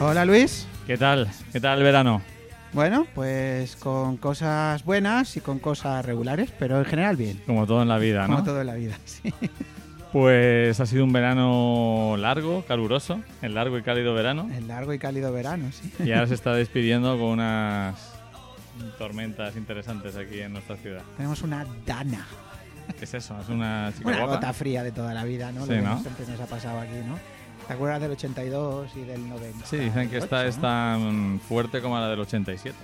Hola Luis. ¿qué tal? ¿Qué tal el verano? Bueno, pues con cosas buenas y con cosas regulares, pero en general bien. Como todo en la vida, Como ¿no? todo en la vida, sí. Pues ha sido un verano largo, caluroso, el largo y cálido verano. El largo y cálido verano, sí. Y ahora se está despidiendo con unas tormentas interesantes aquí en nuestra ciudad. Tenemos una Dana, ¿Qué es eso? Es una chica una guapa. gota fría de toda la vida, ¿no? Sí, Lo que ¿no? siempre nos ha pasado aquí, ¿no? ¿Te acuerdas del 82 y del 90? Sí, dicen que esta es tan fuerte como la del 87.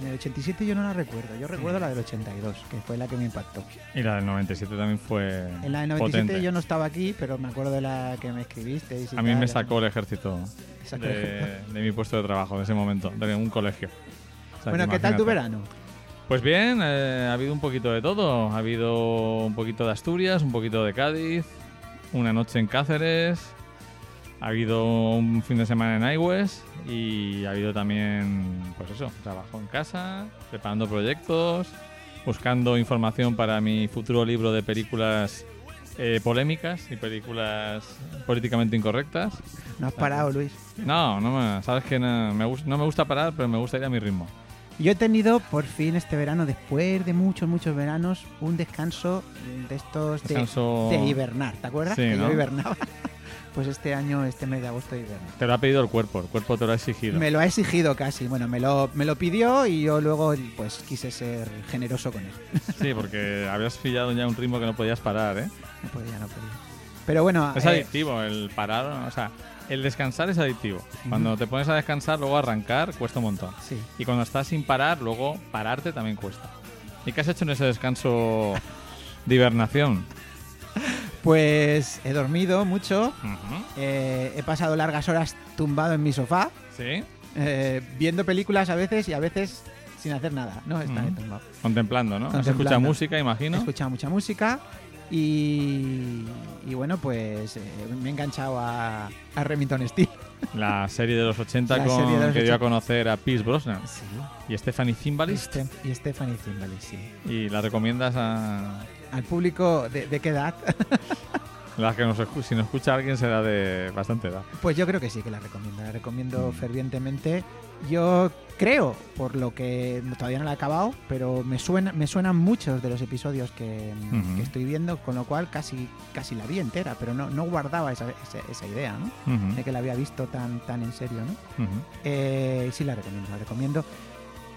En el 87 yo no la recuerdo, yo recuerdo la del 82, que fue la que me impactó. Y la del 97 también fue En la del 97 potente. yo no estaba aquí, pero me acuerdo de la que me escribiste. A mí me sacó el ejército de, de mi puesto de trabajo en ese momento, de un colegio. O sea, Bueno, ¿qué tal tu verano? Pues bien, eh, ha habido un poquito de todo. Ha habido un poquito de Asturias, un poquito de Cádiz, una noche en Cáceres, ha habido un fin de semana en iWest y ha habido también, pues eso, trabajo en casa, preparando proyectos, buscando información para mi futuro libro de películas eh, polémicas y películas políticamente incorrectas. No has parado, Luis. No, no me, sabes que no me, no me gusta parar, pero me gusta ir a mi ritmo. Yo he tenido por fin este verano, después de muchos, muchos veranos, un descanso de estos de, Descanso- de hibernar. ¿Te acuerdas? Sí, que ¿no? yo hibernaba. Pues este año, este mes de agosto, hiberno. Te lo ha pedido el cuerpo, el cuerpo te lo ha exigido. Me lo ha exigido casi. Bueno, me lo, me lo pidió y yo luego pues quise ser generoso con él. Sí, porque habías pillado ya un ritmo que no podías parar, ¿eh? No podía, no podía. Pero bueno, Es eh, adictivo el parar, o sea, el descansar es adictivo. Cuando te pones a descansar, luego arrancar cuesta un montón. sí. Y cuando estás sin parar, luego pararte también cuesta. ¿Y qué has hecho en ese descanso de hibernación? Pues he dormido mucho, eh, he pasado largas horas tumbado en mi sofá, Sí, eh, viendo películas a veces y a veces sin hacer nada. No, está Ujú. tumbado. contemplando, ¿no? Contemplando. escuchado música, He imagino. escuchado mucha música y, y bueno, pues eh, me he enganchado a, a Remington Steel. La serie de los 80 La con serie de los que dio a 80. conocer a Pierce Brosnan Sí. y Stephanie Zimbalist. Este- y Stephanie Zimbalist, sí. Y la recomiendas a Al público, de, de qué edad? las que nos escu- si nos escucha alguien será de bastante edad. Pues yo creo que sí que la recomiendo. La recomiendo Mm. fervientemente. Yo creo, por lo que todavía no la he acabado, pero me, suena, me suenan muchos de los episodios que, estoy viendo, con lo cual casi, casi la vi entera, pero no, no guardaba esa, esa, esa idea, ¿no? De que la había visto tan, tan en serio, ¿no? Eh, sí, la recomiendo, la recomiendo.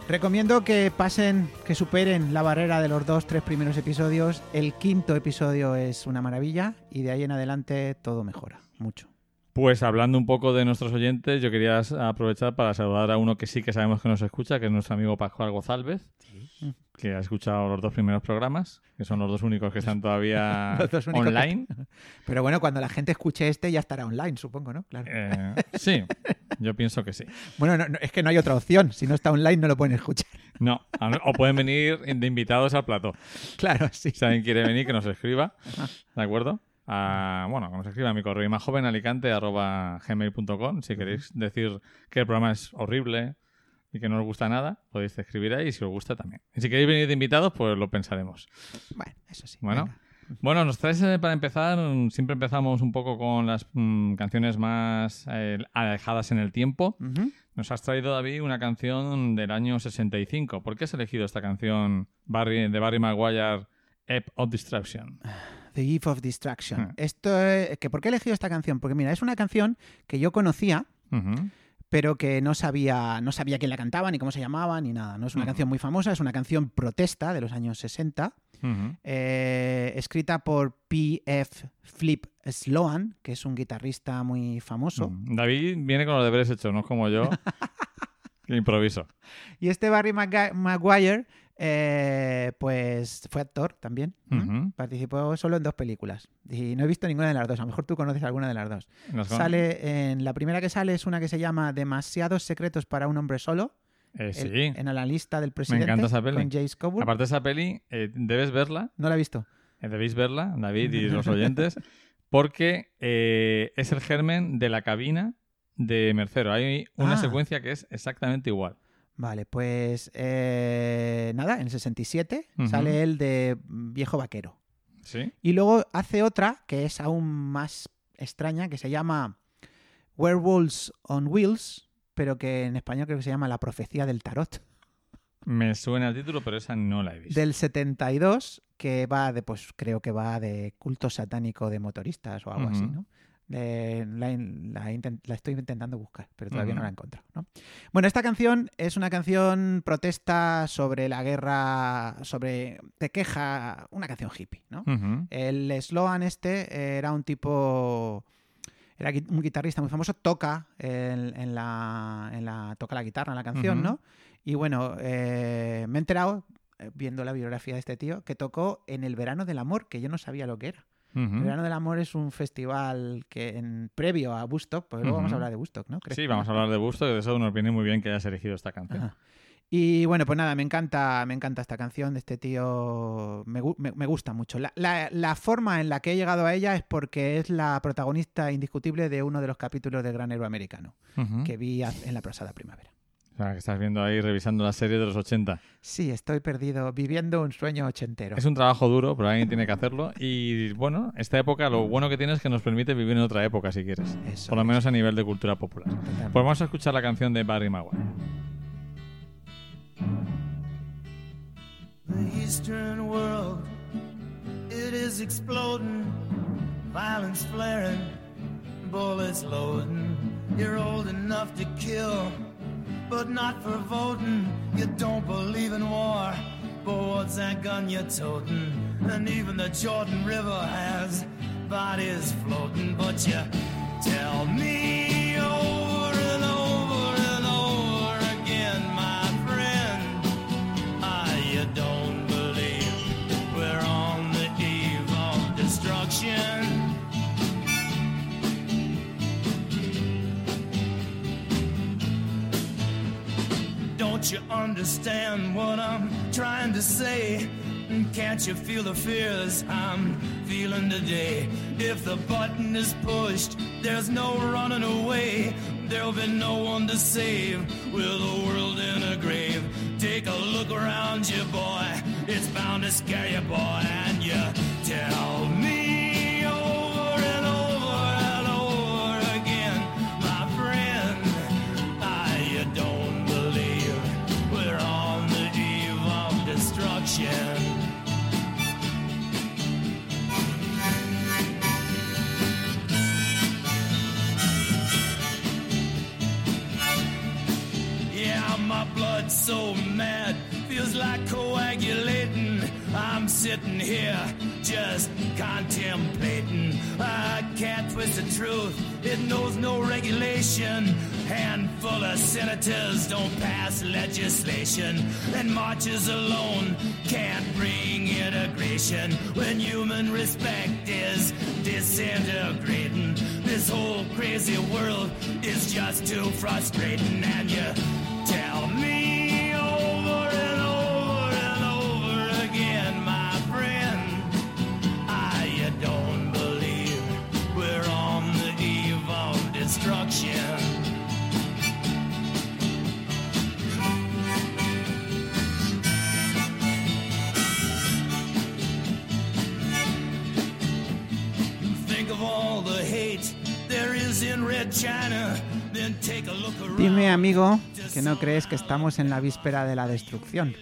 Recomiendo que pasen, que superen la barrera de los dos, tres primeros episodios. El quinto episodio es una maravilla y de ahí en adelante todo mejora, mucho. Pues hablando un poco de nuestros oyentes, yo quería aprovechar para saludar a uno que sí que sabemos que nos escucha, que es nuestro amigo Pascual Gozálvez, que ha escuchado los dos primeros programas, que son los dos únicos que están todavía que online. Pero bueno, cuando la gente escuche este ya estará online, supongo, ¿no? Claro. Eh, sí, yo pienso que sí. Bueno, no- no, es que no hay otra opción. Si no está online no lo pueden escuchar. No, o pueden venir de invitados al plató. Claro, sí. Si alguien quiere venir, que nos escriba, ¿de acuerdo? A- bueno, que nos escriba a mi correo imajovenalicante.gmail.com Si queréis decir que el programa es horrible y que no os gusta nada, podéis escribir ahí y si os gusta también. Y si queréis venir de invitados, pues lo pensaremos. Bueno, eso sí. Bueno, venga. bueno nos traes eh, para empezar, mm, siempre empezamos un poco con las mm, canciones más eh, alejadas en el tiempo. Nos has traído, David, una canción del año 65. ¿Por qué has elegido esta canción Barry, de Barry Maguire, Ep of Distraction? The Eve of Distraction. Hmm. Esto, eh, que ¿Por qué he elegido esta canción? Porque mira, es una canción que yo conocía. Pero que no sabía, no sabía quién la cantaba, ni cómo se llamaba, ni nada. No es una canción muy famosa, es una canción protesta de los años 60, Ujú. eh, escrita por P.F. Flip Sloan, que es un guitarrista muy famoso. Mm. David viene con los deberes hechos, no es como yo, que improviso. Y este Barry Maguire, eh, pues fue actor también. Participó solo en dos películas. Y no he visto ninguna de las dos. A lo mejor tú conoces alguna de las dos. Nos con- Sale en la primera que sale es una que se llama Demasiados secretos para un hombre solo. Eh, el- sí. en la lista del presidente. encanta esa peli. Con Jace Coburn. Aparte de esa peli, eh, debes verla, No la he visto. debéis verla, David y los oyentes, porque es el germen de la cabina de Mercero. Hay una Ah. secuencia que es exactamente igual. Vale, pues eh, nada, en el 67 Ujú. sale él de viejo vaquero. ¿Sí? Y luego hace otra que es aún más extraña, que se llama Werewolves on Wheels, pero que en español creo que se llama La profecía del tarot, Me suena el título, pero esa no la he visto. del 72, que va de, pues creo que va de culto satánico de motoristas o algo así. ¿no? De- la, la inten- la estoy intentando buscar, pero todavía no la he encontrado. ¿no? Bueno, esta canción es una canción protesta sobre la guerra, sobre. te queja, una canción hippie, ¿no? El Sloan este era un tipo. Era un guitarrista muy famoso, toca en, en la, en la- toca la guitarra en la canción. ¿no? Y bueno, eh, me he enterado, eh, viendo la biografía de este tío, que tocó en el Verano del Amor, que yo no sabía lo que era. El Verano del Amor es un festival que en previo a Woodstock, pues luego vamos a hablar de Woodstock, ¿no? Sí, vamos a hablar de Busto, que de eso nos viene muy bien que hayas elegido esta canción. Ajá. Y bueno, pues nada, me encanta, me encanta esta canción de este tío. Me, me- me gusta mucho. La, la- la forma en la que he llegado a ella es porque es la protagonista indiscutible de uno de los capítulos del Gran Héroe Americano que vi en la pasada primavera. O sea, que estás viendo ahí revisando la serie de los 80. Sí, estoy perdido, viviendo un sueño ochentero. Es un trabajo duro, pero alguien tiene que hacerlo. Y bueno, esta época lo bueno que tiene es que nos permite vivir en otra época si quieres. Eso Por lo es, menos a nivel de cultura popular. totalmente. Pues vamos a escuchar la canción de Barry Maguire. The Eastern world, it is exploding, violence flaring, bullets loading. You're old enough to kill, but not for voting. You don't believe in war, but what's that gun you're toting? And even the Jordan River has bodies floating, but you tell me over Don't you understand what I'm trying to say? Can't you feel the fears I'm feeling today? If the button is pushed, there's no running away. There'll be no one to save with the world in a grave. Take a look around you, boy. It's bound to scare you, boy. And you tell me destruction. Yeah, my blood's so mad, feels like coagulating. I'm sitting here just contemplating. I can't twist the truth, it knows no regulation. Handful of senators don't pass legislation, and marches alone can't bring integration when human respect is disintegrating. This whole crazy world is just too frustrating, and you Dime, amigo, que no crees que estamos en la víspera de la destrucción.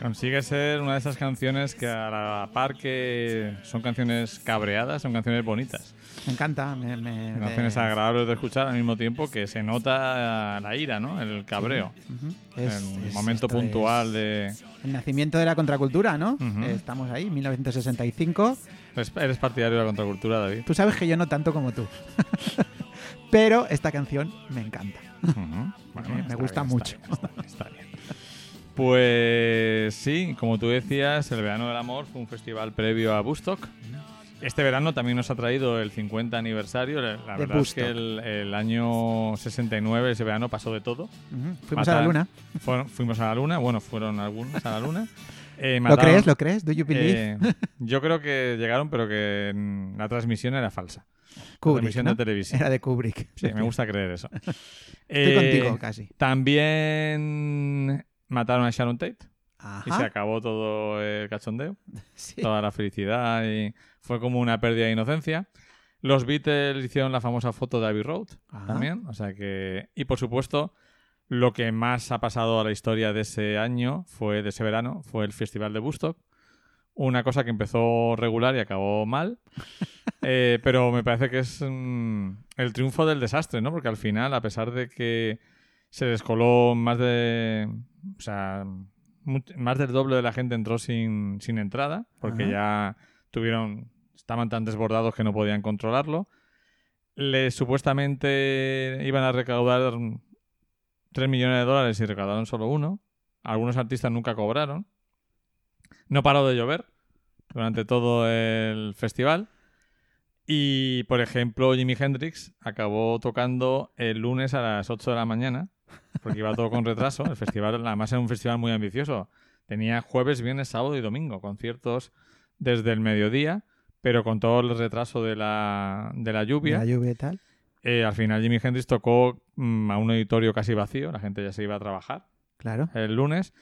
Consigue ser una de esas canciones que a la par que son canciones cabreadas, son canciones bonitas. Me encanta. Me, me- Son canciones de- agradables de escuchar al mismo tiempo que se nota la ira, ¿no? El cabreo. Ujú. Es- el es- momento esto es puntual de... El nacimiento de la contracultura, ¿no? Ujú. Eh, Estamos ahí, 1965. ¿Eres, partidario de la contracultura, David? Tú sabes que yo no tanto como tú. Pero esta canción me encanta. Ujú. Me- me está gusta bien, mucho. Está bien, está bien, está. Pues sí, como tú decías, el Verano del Amor fue un festival previo a Bustock. Este verano también nos ha traído el 50 aniversario. La verdad es que el, el año 69, ese verano, pasó de todo. Ujú. Fuimos a la Matan- luna. Fueron- fuimos a la luna, bueno, fueron algunos a la luna. Eh, ¿Lo crees? ¿Lo crees? ¿Do you believe? eh, yo creo que llegaron, pero que la transmisión era falsa. Kubrick, transmisión ¿no? de televisión. Era de Kubrick. Sí, me gusta creer eso. Estoy Eh, contigo casi. También mataron a Sharon Tate y se Ajá. acabó todo el cachondeo, Sí. toda la felicidad y fue como una pérdida de inocencia. Los Beatles hicieron la famosa foto de Abbey Road Ajá. también. O sea que. Y por supuesto, lo que más ha pasado a la historia de ese año fue, de ese verano, fue el Festival de Woodstock. Una cosa que empezó regular y acabó mal. Eh, pero me parece que es mm, el triunfo del desastre, ¿no? Porque al final, a pesar de que se descoló más de. O sea, más del doble de la gente entró sin, sin entrada, porque Ajá. ya tuvieron. Estaban tan desbordados que no podían controlarlo. Les supuestamente iban a recaudar 3 millones de dólares y recaudaron solo uno. Algunos artistas nunca cobraron. No paró de llover durante todo el festival. Y, por ejemplo, Jimi Hendrix acabó tocando el lunes a las 8 de la mañana, porque iba todo con retraso. El festival, además, era un festival muy ambicioso. Tenía jueves, viernes, sábado y domingo, conciertos desde el mediodía, pero con todo el retraso de la, de la lluvia. La lluvia y tal. Eh, al final Jimi Hendrix tocó mm, a un auditorio casi vacío, la gente ya se iba a trabajar Claro. el lunes.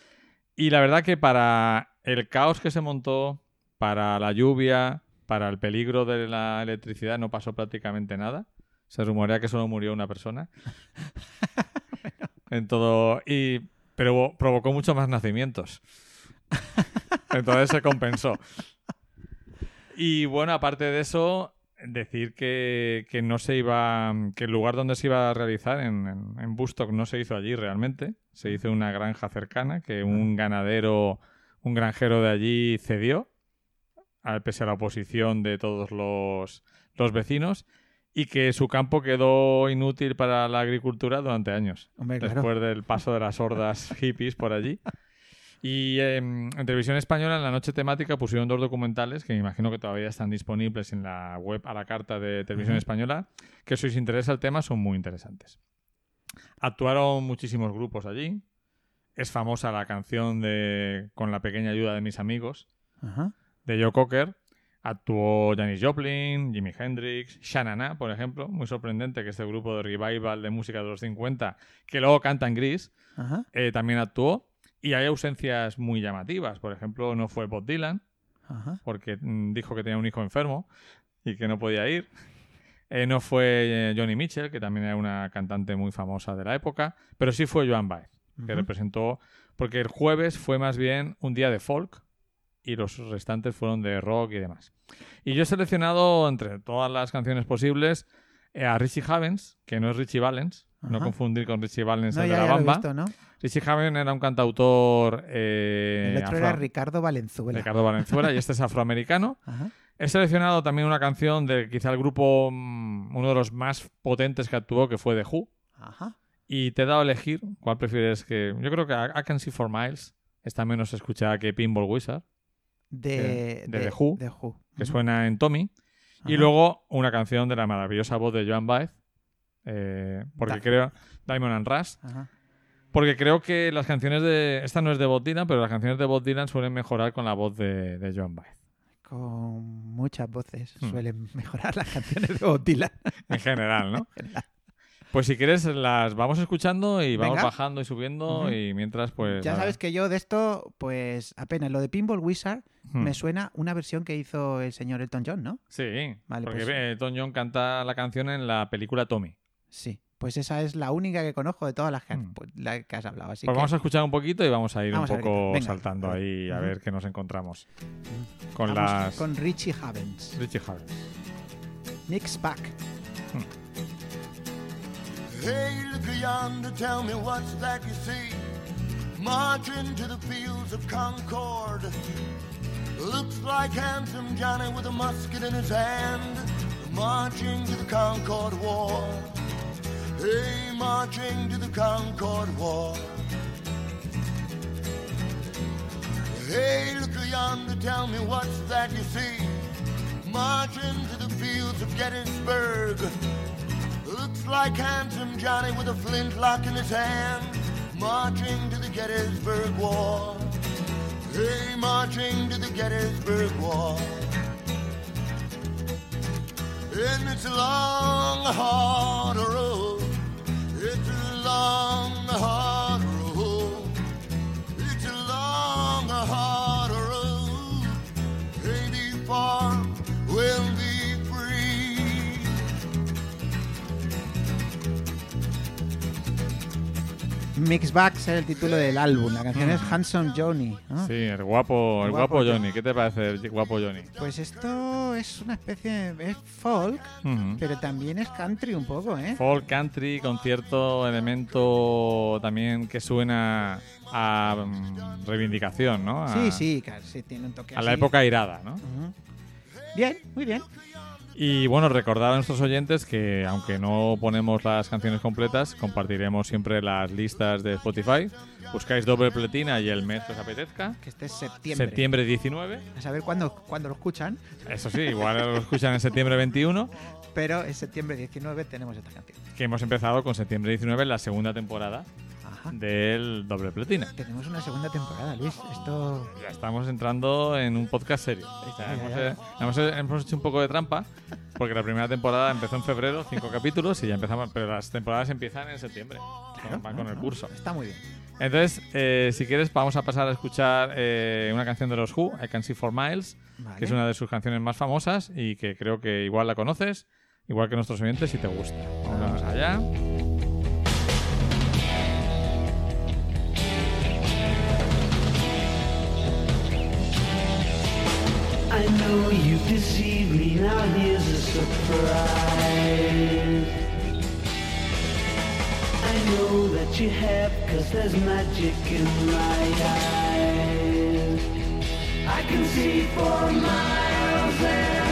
Y la verdad que para el caos que se montó, para la lluvia, para el peligro de la electricidad, no pasó prácticamente nada. Se rumorea que solo murió una persona. en todo. Y, pero provocó muchos más nacimientos. Entonces se compensó. Y bueno, aparte de eso, decir que, que no se iba. que el lugar donde se iba a realizar, en, en, en Bustock, no se hizo allí realmente. Se hizo en una granja cercana que un ganadero, un granjero de allí cedió, a- pese a la oposición de todos los, los vecinos, y que su campo quedó inútil para la agricultura durante años Hombre, claro. después del paso de las hordas hippies por allí. Y em, en televisión española, en la noche temática, pusieron dos documentales que me imagino que todavía están disponibles en la web a la carta de televisión española, que si os interesa el tema son muy interesantes. Actuaron muchísimos grupos allí. Es famosa la canción de Con la pequeña ayuda de mis amigos, Ajá. de Joe Cocker. Actuó Janis Joplin, Jimi Hendrix, Shanana, por ejemplo. Muy sorprendente que este grupo de revival de música de los 50, que luego canta en gris, eh, también actuó. Y hay ausencias muy llamativas. Por ejemplo, no fue Bob Dylan, Ajá. porque mm, dijo que tenía un hijo enfermo y que no podía ir. Eh, no fue eh, Johnny Mitchell, que también era una cantante muy famosa de la época. Pero sí fue Joan Baez, que representó. Porque el jueves fue más bien un día de folk y los restantes fueron de rock y demás. Y yo he seleccionado entre todas las canciones posibles eh, a Richie Havens, que no es Richie Valens, no confundir con Richie Valens No, el ya, de la ya lo bamba. visto, ¿no? Richie Havens era un cantautor eh, El otro afro- era Ricardo Valenzuela. Ricardo Valenzuela y este es afroamericano. Ajá. He seleccionado también una canción de quizá el grupo, mm, uno de los más potentes que actuó, que fue The Who. Ajá. Y te he dado a elegir cuál prefieres que... Yo creo que I Can See For Miles está menos escuchada que Pinball Wizard, De, de The Who, de Who. que suena en Tommy. Y luego una canción de la maravillosa voz de Joan Baez, eh, porque Da- creo... Diamond and Rust. Ajá. Porque creo que las canciones de... Esta no es de Bob Dylan, pero las canciones de Bob Dylan suelen mejorar con la voz de, de Joan Baez. Con muchas voces Hmm. suelen mejorar las canciones de Bob Dylan. En general, ¿no? Pues si quieres las vamos escuchando y vamos Venga. bajando y subiendo y mientras pues... ya nada. sabes que yo de esto, pues apenas lo de Pinball Wizard Hmm. me suena una versión que hizo el señor Elton John, ¿no? Sí, Vale, porque pues- Tom John canta la canción en la película Tommy. Sí. Pues esa es la única que conozco de todas las que, Hmm. pues, la que has hablado. Así Pues que vamos a escuchar un poquito y vamos a ir Vamos un poco saltando ahí a Ujú. ver qué nos encontramos. Con vamos las... con Richie Havens. Richie Havens. Mix Pack. Hey, look yonder, tell me what's that you see? Marching to the fields of Concord. Looks like handsome Johnny with a musket in his hand. Marching to the Concord War. Hey, marching to the Concord War. Hey, look yonder, tell me what's that you see? Marching to the fields of Gettysburg. Looks like handsome Johnny with a flintlock in his hand, marching to the Gettysburg War. Hey, marching to the Gettysburg War. And it's a long, hard Mix es el título del álbum. La canción es Handsome Johnny. ¿no? Sí, el guapo, el guapo, guapo Johnny. ¿Qué te parece el guapo Johnny? Pues esto es una especie de es folk, pero también es country un poco, ¿eh? Folk country con cierto elemento también que suena a mm, reivindicación, ¿no? A, Sí, sí, claro, sí, tiene un toque A la época irada, ¿no? Bien, muy bien. Y bueno, recordar a nuestros oyentes que aunque no ponemos las canciones completas, compartiremos siempre las listas de Spotify. Buscáis doble pletina y el mes que os apetezca. Que este es septiembre. Septiembre 19. A saber cuándo, cuándo lo escuchan, Eso sí, igual lo escuchan en septiembre 21. pero en septiembre 19 tenemos esta canción. Que hemos empezado con septiembre 19, la segunda temporada Ajá. del doble pletina. Tenemos una segunda temporada, Luis. Esto. Ya estamos entrando en un podcast serio. O sea, hemos, eh, hemos, hemos hecho un poco de trampa, porque la primera temporada empezó en febrero, cinco capítulos, y ya empezamos, pero las temporadas empiezan en septiembre. Claro, van no, con el no, curso. Está muy bien. Entonces, eh, si quieres, vamos a pasar a escuchar eh, una canción de los Who, I Can See For Miles, Vale. que es una de sus canciones más famosas y que creo que igual la conoces, igual que nuestros oyentes, si te gusta. Vamos allá. I know you deceived me, now here's a surprise. I know that you have, cause there's magic in my eyes. I can see for miles and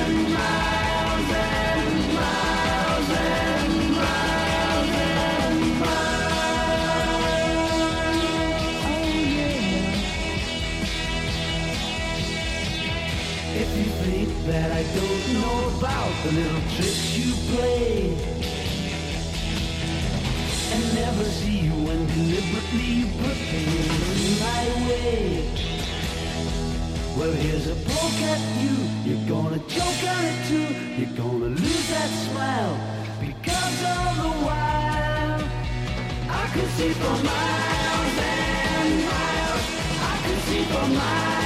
that I don't know about the little tricks you play. And never see you when deliberately you put things in my way. Well here's a poke at you, you're gonna choke on it too. You're gonna lose that smile because all the while. I could see for miles and miles. I could see for miles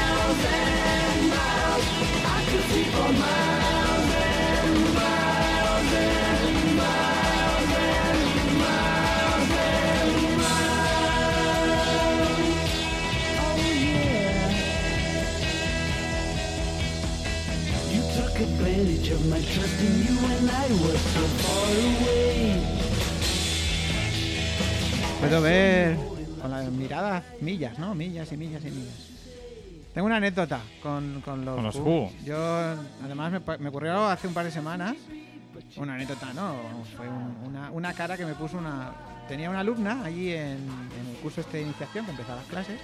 advantage of my trust in you when I was so far away Puedo ver con la mirada millas, ¿no? Millas y millas y millas. Tengo una anécdota con, con los, Con los Who. Who. Yo, además, me, ocurrió hace un par de semanas. Una anécdota, ¿no? Fue un- una, una cara que me puso una. Tenía una alumna allí en, en el curso este de iniciación que empezaba las clases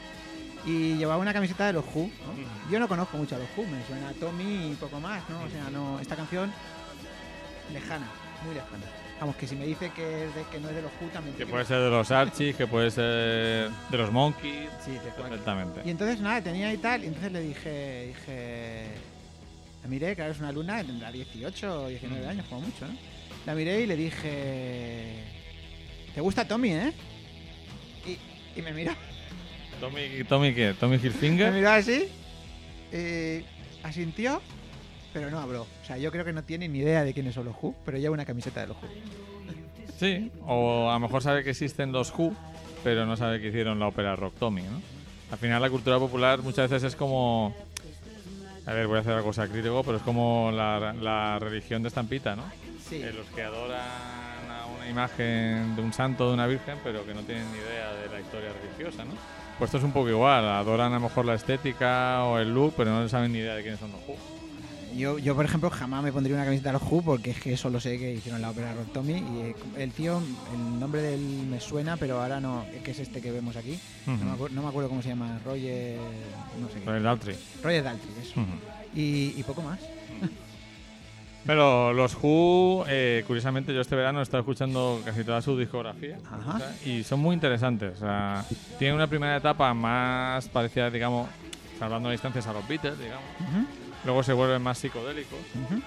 y llevaba una camiseta de los Who. ¿no? Yo no conozco mucho a los Who, me suena a Tommy y poco más, ¿no? O sea, no, esta canción lejana, muy lejana. Vamos, que si me dice que, es de, que no es de los Who también. Que puede ser de los Archies, que puede ser de los Monkeys. Sí, de Perfectamente. Y entonces nada, tenía y tal, y entonces le dije, dije, la miré, claro, es una luna tendrá 18 o 19 años, como mucho, ¿no? La miré y le dije, ¿te gusta Tommy, eh? Y, y me miró, Tommy, Tommy ¿qué? Tommy me Hilfinger. miró así, y asintió, pero no habló. O sea, yo creo que no tiene ni idea de quiénes son los Who, pero lleva una camiseta de los Who. Sí, o a lo mejor sabe que existen los Who, pero no sabe que hicieron la ópera Rock Tommy, ¿no? Al final la cultura popular muchas veces es como... A ver, voy a hacer algo sacrílego, pero es como la, la religión de estampita, ¿no? Sí. Eh, los que adoran a una imagen de un santo, de una virgen, pero que no tienen ni idea de la historia religiosa, ¿no? Pues esto es un poco igual, adoran a lo mejor la estética o el look, pero no saben ni idea de quiénes son los Who. Yo, yo, por ejemplo, jamás me pondría una camiseta de los Who porque es que solo sé que hicieron la ópera Rock Tommy y eh, el tío, el nombre de él me suena, pero ahora no, que es este que vemos aquí. no, me no me acuerdo cómo se llama, Roger, no sé qué. El Daltrey. Roger Daltrey, eso. Y, y poco más. Pero los Who, eh, curiosamente, yo este verano he estado escuchando casi toda su discografía Ajá. y son muy interesantes. O sea, tienen una primera etapa más parecida, digamos, salvando distancias a los Beatles, digamos. Luego se vuelven más psicodélicos, ujú.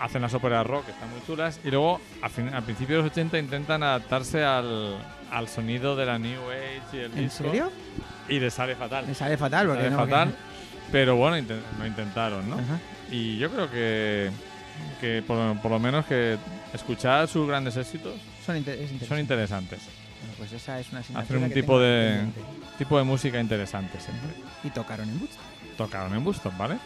hacen las óperas rock, que están muy chulas, y luego a, fin- a principios de los 80 intentan adaptarse al, al sonido de la New Age y el ¿En disco. serio? Y les sale fatal. Me sale fatal porque sale no. porque- fatal, pero bueno, inten- lo intentaron, ¿no? Ajá. Y yo creo que, que por, por lo menos que escuchar sus grandes éxitos Son inter- son interesantes. Bueno, pues esa es una Hacer un que tipo de, tipo de música interesante siempre. Y tocaron en Woodstock. Tocaron en Buston, ¿vale?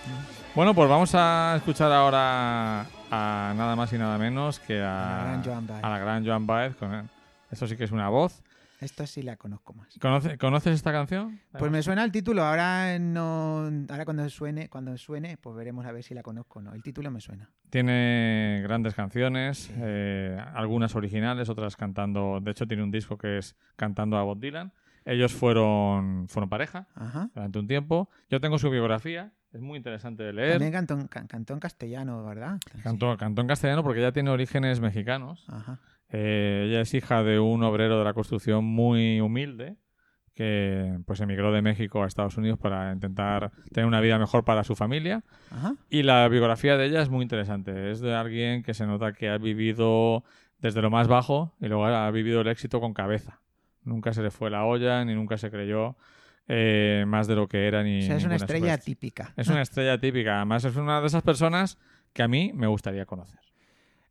Bueno, pues vamos a escuchar ahora a nada más y nada menos que a, la gran Joan Baez. a la gran Joan Baez. Con, eso sí que es una voz. Esta sí la conozco más. ¿Conoce- ¿Conoces esta canción? Pues me suena el título, ahora no ahora cuando suene, cuando suene, pues veremos a ver si la conozco o no. El título me suena. Tiene grandes canciones, Sí. eh, algunas originales, otras cantando. De hecho, tiene un disco que es cantando a Bob Dylan. Ellos fueron, fueron pareja Ajá. durante un tiempo. Yo tengo su biografía, es muy interesante de leer. También cantó, en- can- castellano, ¿verdad? Cantó, en castellano porque ella tiene orígenes mexicanos. Ajá. Eh, ella es hija de un obrero de la construcción muy humilde que pues emigró de México a Estados Unidos para intentar tener una vida mejor para su familia. Ajá. Y la biografía de ella es muy interesante. Es de alguien que se nota que ha vivido desde lo más bajo y luego ha vivido el éxito con cabeza. Nunca se le fue la olla ni nunca se creyó eh, más de lo que era ni O sea, es una estrella típica. Es una estrella típica. Además es una de esas personas que a mí me gustaría conocer.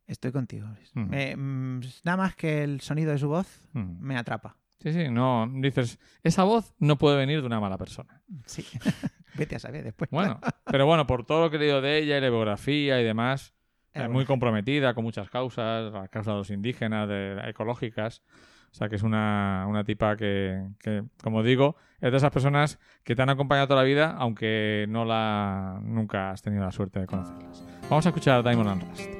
Estoy contigo. Luis. Mm, nada más que el sonido de su voz Mm. me atrapa. Sí, sí, no. Dices, esa voz no puede venir de una mala persona. Sí. Vete a saber después. Bueno, pero bueno, por todo lo que he leído de ella y la biografía y demás, Era eh, muy comprometida con muchas causas, las causas de los indígenas, de, ecológicas. O sea, que es una, una tipa que, que, como digo, es de esas personas que te han acompañado toda la vida, aunque no la nunca has tenido la suerte de conocerlas. Vamos a escuchar Diamond and Rust.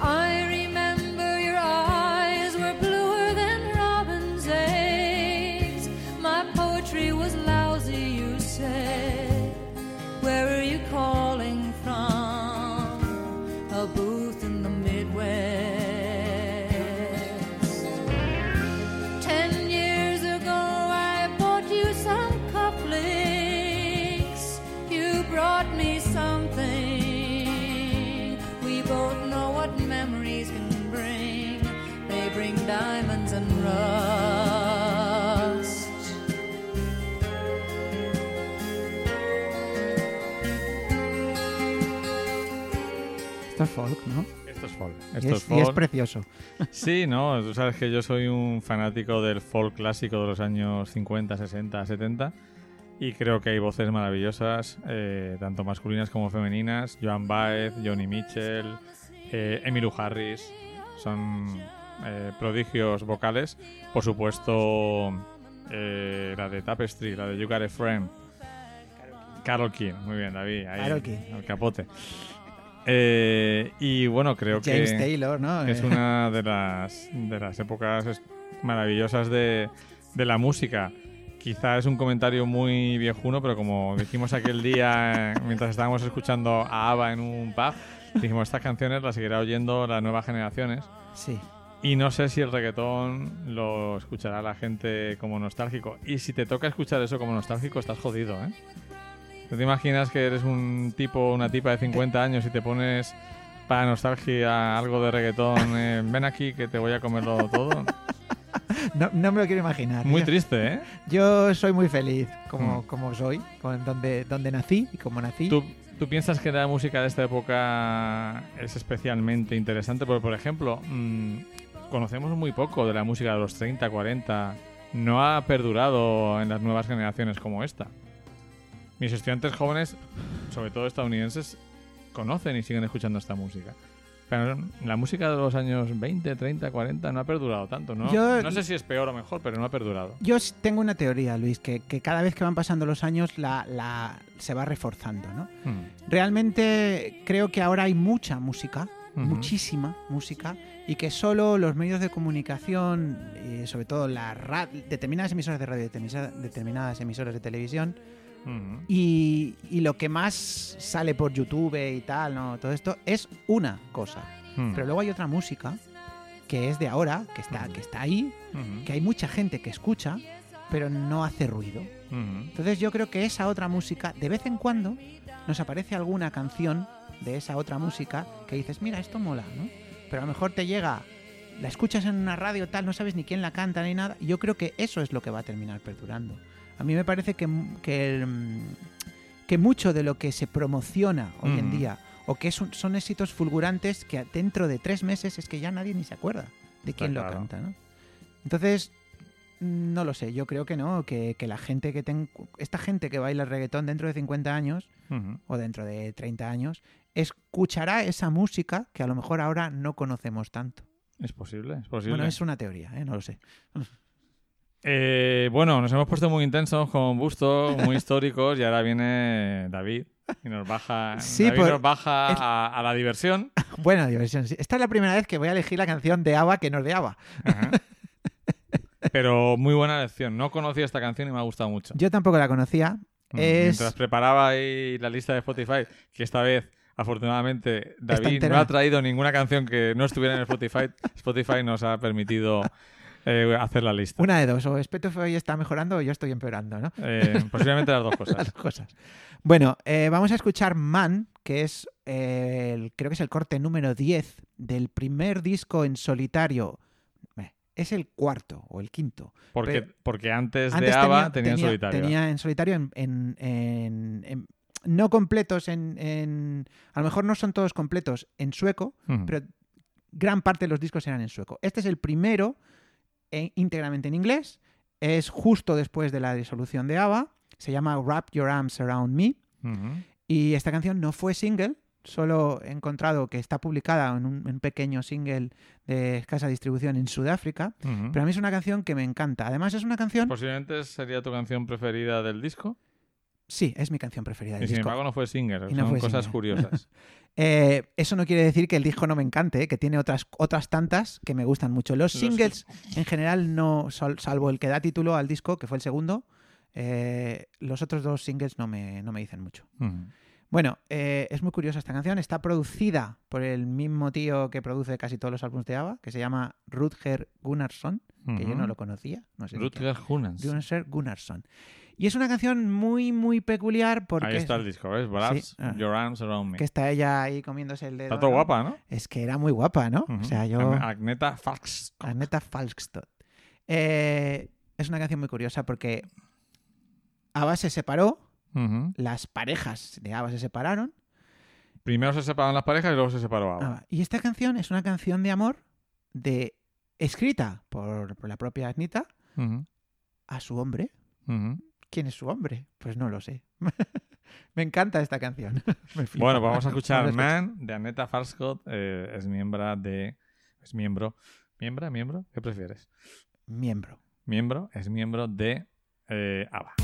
I folk, ¿no? Esto es folk. Y Esto es, es y es folk. precioso. Sí, no, tú sabes que yo soy un fanático del folk clásico de los años 50, 60, 70 y creo que hay voces maravillosas, eh, tanto masculinas como femeninas. Joan Baez, Johnny Mitchell, eh, Emmylou Harris, son eh, prodigios vocales. Por supuesto, eh, la de Tapestry, la de You Got a Friend. Carol King, muy bien, David, ahí, Carole King. al capote. Eh, y bueno, creo que James Taylor, ¿no? que es Eh, una de las, de las épocas maravillosas de, de la música. Quizá es un comentario muy viejuno, pero como dijimos aquel día eh, mientras estábamos escuchando a ABBA en un pub, dijimos estas canciones las seguirá oyendo las nuevas generaciones. Sí. Y no sé si el reggaetón lo escuchará la gente como nostálgico. Y si te toca escuchar eso como nostálgico, estás jodido, ¿eh? ¿Tú te imaginas que eres un tipo, una tipa de 50 años y te pones para nostalgia algo de reggaetón? eh, ven aquí que te voy a comerlo todo. No, no me lo quiero imaginar. Muy Yo- triste, ¿eh? Yo soy muy feliz como, Mm. como soy, con donde, donde nací y como nací. ¿Tú, tú piensas que la música de esta época es especialmente interesante? Porque, por ejemplo, mm, conocemos muy poco de la música de los 30, 40. No ha perdurado en las nuevas generaciones como esta. Mis estudiantes jóvenes, sobre todo estadounidenses, conocen y siguen escuchando esta música. Pero la música de los años 20, 30, 40 no ha perdurado tanto, ¿no? Yo- No sé si es peor o mejor, pero no ha perdurado. Yo tengo una teoría, Luis, que, que cada vez que van pasando los años la, la- se va reforzando, ¿no? Hmm. Realmente creo que ahora hay mucha música, muchísima música, y que solo los medios de comunicación, eh, sobre todo la determinadas emisoras de radio, determisa- determinadas emisoras de televisión, Y, y lo que más sale por YouTube y tal, ¿no? Todo esto es una cosa. Pero luego hay otra música que es de ahora, que está, que está ahí, que hay mucha gente que escucha, pero no hace ruido. Entonces yo creo que esa otra música, de vez en cuando, nos aparece alguna canción de esa otra música que dices, mira, esto mola, ¿no? Pero a lo mejor te llega, la escuchas en una radio tal, no sabes ni quién la canta ni nada. Yo creo que eso es lo que va a terminar perdurando. A mí me parece que, que, mm, que mucho de lo que se promociona hoy en Ujú. día, o que son, son éxitos fulgurantes que dentro de tres meses es que ya nadie ni se acuerda de quién lo canta, ¿no? Entonces, no lo sé, yo creo que no, que, que la gente que ten, esta gente que baila reggaetón dentro de 50 años o dentro de 30 años escuchará esa música que a lo mejor ahora no conocemos tanto. Es posible, es posible. Bueno, es una teoría, ¿eh? no lo sé. Eh, bueno, nos hemos puesto muy intensos con Busto, muy históricos, y ahora viene David y nos baja, Sí, David por- nos baja es- a, a la diversión. Buena diversión. sí. Esta es la primera vez que voy a elegir la canción de ABBA que no es de ABBA. Ajá. Pero muy buena elección. No conocía esta canción y me ha gustado mucho. Yo tampoco la conocía. Mm, Es... Mientras preparaba ahí la lista de Spotify, que esta vez, afortunadamente, David no ha traído ninguna canción que no estuviera en Spotify. Spotify nos ha permitido eh, hacer la lista. Una de dos, o Spotify está mejorando o yo estoy empeorando, ¿no? Eh, posiblemente las dos Las cosas. dos cosas. Bueno, eh, vamos a escuchar Man, que es, el- creo que es el corte número 10 del primer disco en solitario. Es el cuarto o el quinto. Porque, Pero- porque antes, Antes de ABBA tenía, tenía, en solitario. tenía en solitario en, en- en- en- no completos en, en- A lo mejor no son todos completos en sueco, pero gran parte de los discos eran en sueco. Este es el primero eh, íntegramente en inglés. Es justo después de la disolución de ABBA. Se llama Wrap Your Arms Around Me. Y esta canción no fue single. Solo he encontrado que está publicada en un, en pequeño single de escasa distribución en Sudáfrica. Pero a mí es una canción que me encanta. Además es una canción... Posiblemente sería tu canción preferida del disco. Sí, es mi canción preferida Y del sin disco. embargo no fue single. Y no Son fue cosas single. curiosas. Eh, eso no quiere decir que el disco no me encante, ¿eh? que tiene otras, otras tantas que me gustan mucho. Los singles, en general, no, sal- salvo el que da título al disco, que fue el segundo, eh, los otros dos singles no me, no me dicen mucho. Ujú. Bueno, es muy curiosa esta canción. Está producida por el mismo tío que produce casi todos los álbumes de ABBA, que se llama Rutger Gunnarsson, que yo no lo conocía. No sé. Rutger Gunnarsson. Y es una canción muy, muy peculiar porque... Ahí está es- el disco, ¿ves? Wraps Sí. Ah. Your Arms Around Me. que está ella ahí comiéndose el dedo. Está todo ¿no? guapa, ¿no? Es que era muy guapa, ¿no? O sea, yo... Ag- Agneta Falks. Agneta Falkstad. Eh, es una canción muy curiosa porque ABBA se separó, las parejas de ABBA se separaron, Primero se separaron las parejas y luego se separó. ABBA. y esta canción es una canción de amor de escrita por, por la propia Agneta a su hombre. ¿Quién es su hombre? Pues no lo sé. Me encanta esta canción. Bueno, pues vamos a escuchar Man de Annetta Farskott. eh, es miembro de. Es miembro. ¿Miembra? ¿Miembro? ¿Qué prefieres? Miembro. Miembro. Es miembro de eh, ABBA.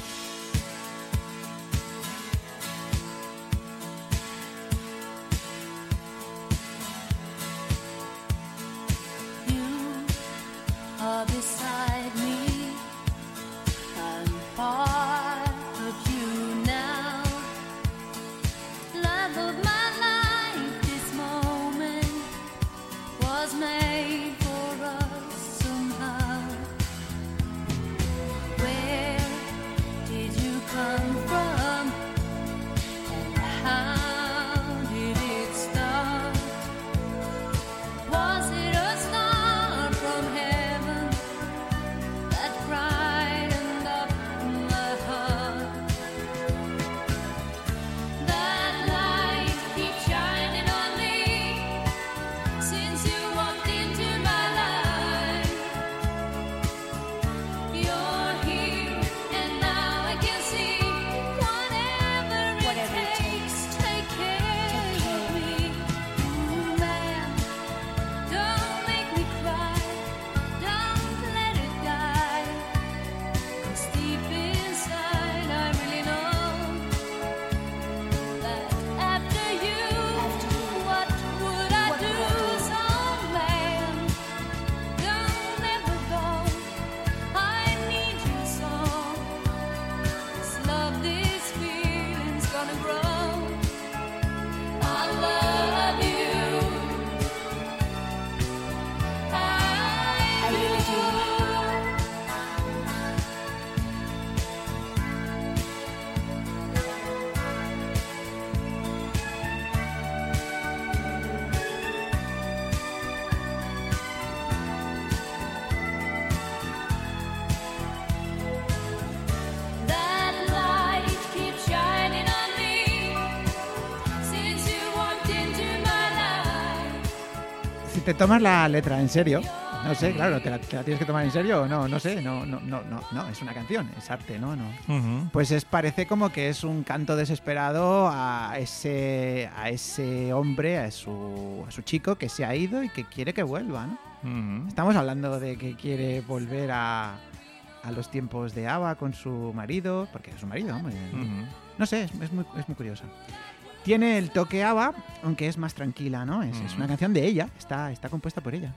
Tomas la letra en serio, no sé, claro, ¿te la, te la tienes que tomar en serio o no? No sé, no, no, no, no, no, es una canción, es arte, ¿no? no. Pues es, parece como que es un canto desesperado a ese, a ese hombre, a su, a su chico que se ha ido y que quiere que vuelva, ¿no? Estamos hablando de que quiere volver a, a los tiempos de Ava con su marido, porque es su marido, hombre. Ujú. No sé, es, es muy, es muy curiosa. Tiene el toque Ava, aunque es más tranquila, ¿no? Es, es una canción de ella, está, está compuesta por ella.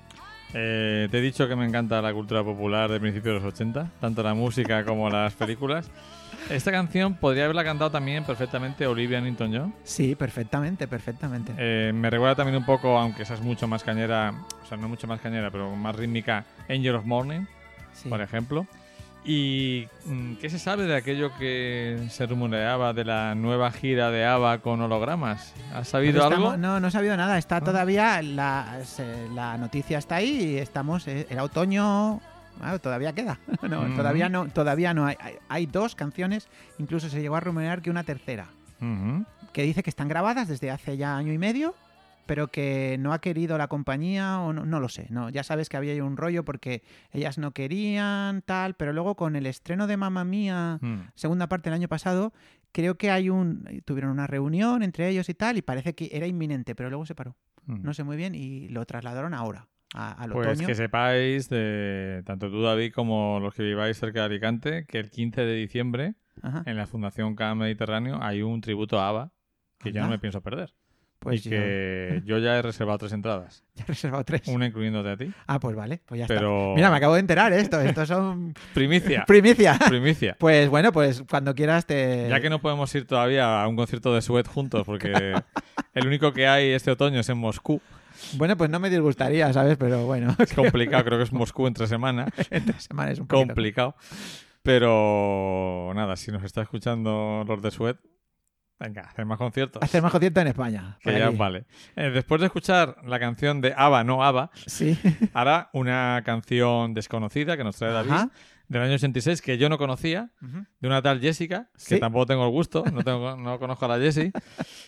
Eh, te he dicho que me encanta la cultura popular de principios de los 80, tanto la música como las películas. Esta canción podría haberla cantado también perfectamente Olivia Newton-John. Sí, perfectamente, perfectamente. Eh, me recuerda también un poco, aunque esa es mucho más cañera, o sea, no mucho más cañera, pero más rítmica, Angel of Morning, Sí. por ejemplo. ¿Y mm, qué se sabe de aquello que se rumoreaba de la nueva gira de ABBA con hologramas? ¿Has sabido algo? No, no he sabido nada. Está Ah. todavía, la, se- la noticia está ahí y estamos, eh, era otoño, ah, todavía queda. no, Ujú. todavía no, todavía no hay, hay. hay dos canciones, incluso se llegó a rumorear que una tercera, Ujú. que dice que están grabadas desde hace ya año y medio, pero que no ha querido la compañía o no, no lo sé. No, ya sabes que había un rollo porque ellas no querían tal, pero luego con el estreno de Mamma Mía Mm. segunda parte del año pasado, creo que hay un tuvieron una reunión entre ellos y tal y parece que era inminente, pero luego se paró. Mm. No sé muy bien y lo trasladaron ahora a- al Pues otoño. que sepáis, de, tanto tú, David, como los que viváis cerca de Alicante, que el 15 de diciembre, Ajá. en la Fundación CAM Mediterráneo, hay un tributo a ABBA que yo no Anda. me pienso perder. Pues y que yo ya he reservado tres entradas, ya he reservado tres. una incluyéndote a ti. Ah, pues vale, pues ya Pero- está. Mira, me acabo de enterar esto. Estos son Primicia, primicia. primicia. Pues bueno, pues cuando quieras te. Ya que no podemos ir todavía a un concierto de Sweat juntos, porque el único que hay este otoño es en Moscú. Bueno, pues no me disgustaría, ¿sabes? Pero bueno, Es complicado, creo que es Moscú entre semana. entre semanas es un poquito. complicado. Pero nada, si nos está escuchando los de Sweat, venga, hacer más conciertos. Hacer más concierto en España. Que ya aquí. vale. Eh, después de escuchar la canción de ABBA, no ABBA, Sí. hará una canción desconocida que nos trae David Ajá. del año 86 que yo no conocía, de una tal Jessica, que Sí. tampoco tengo el gusto, no, tengo, no conozco a la Jessie,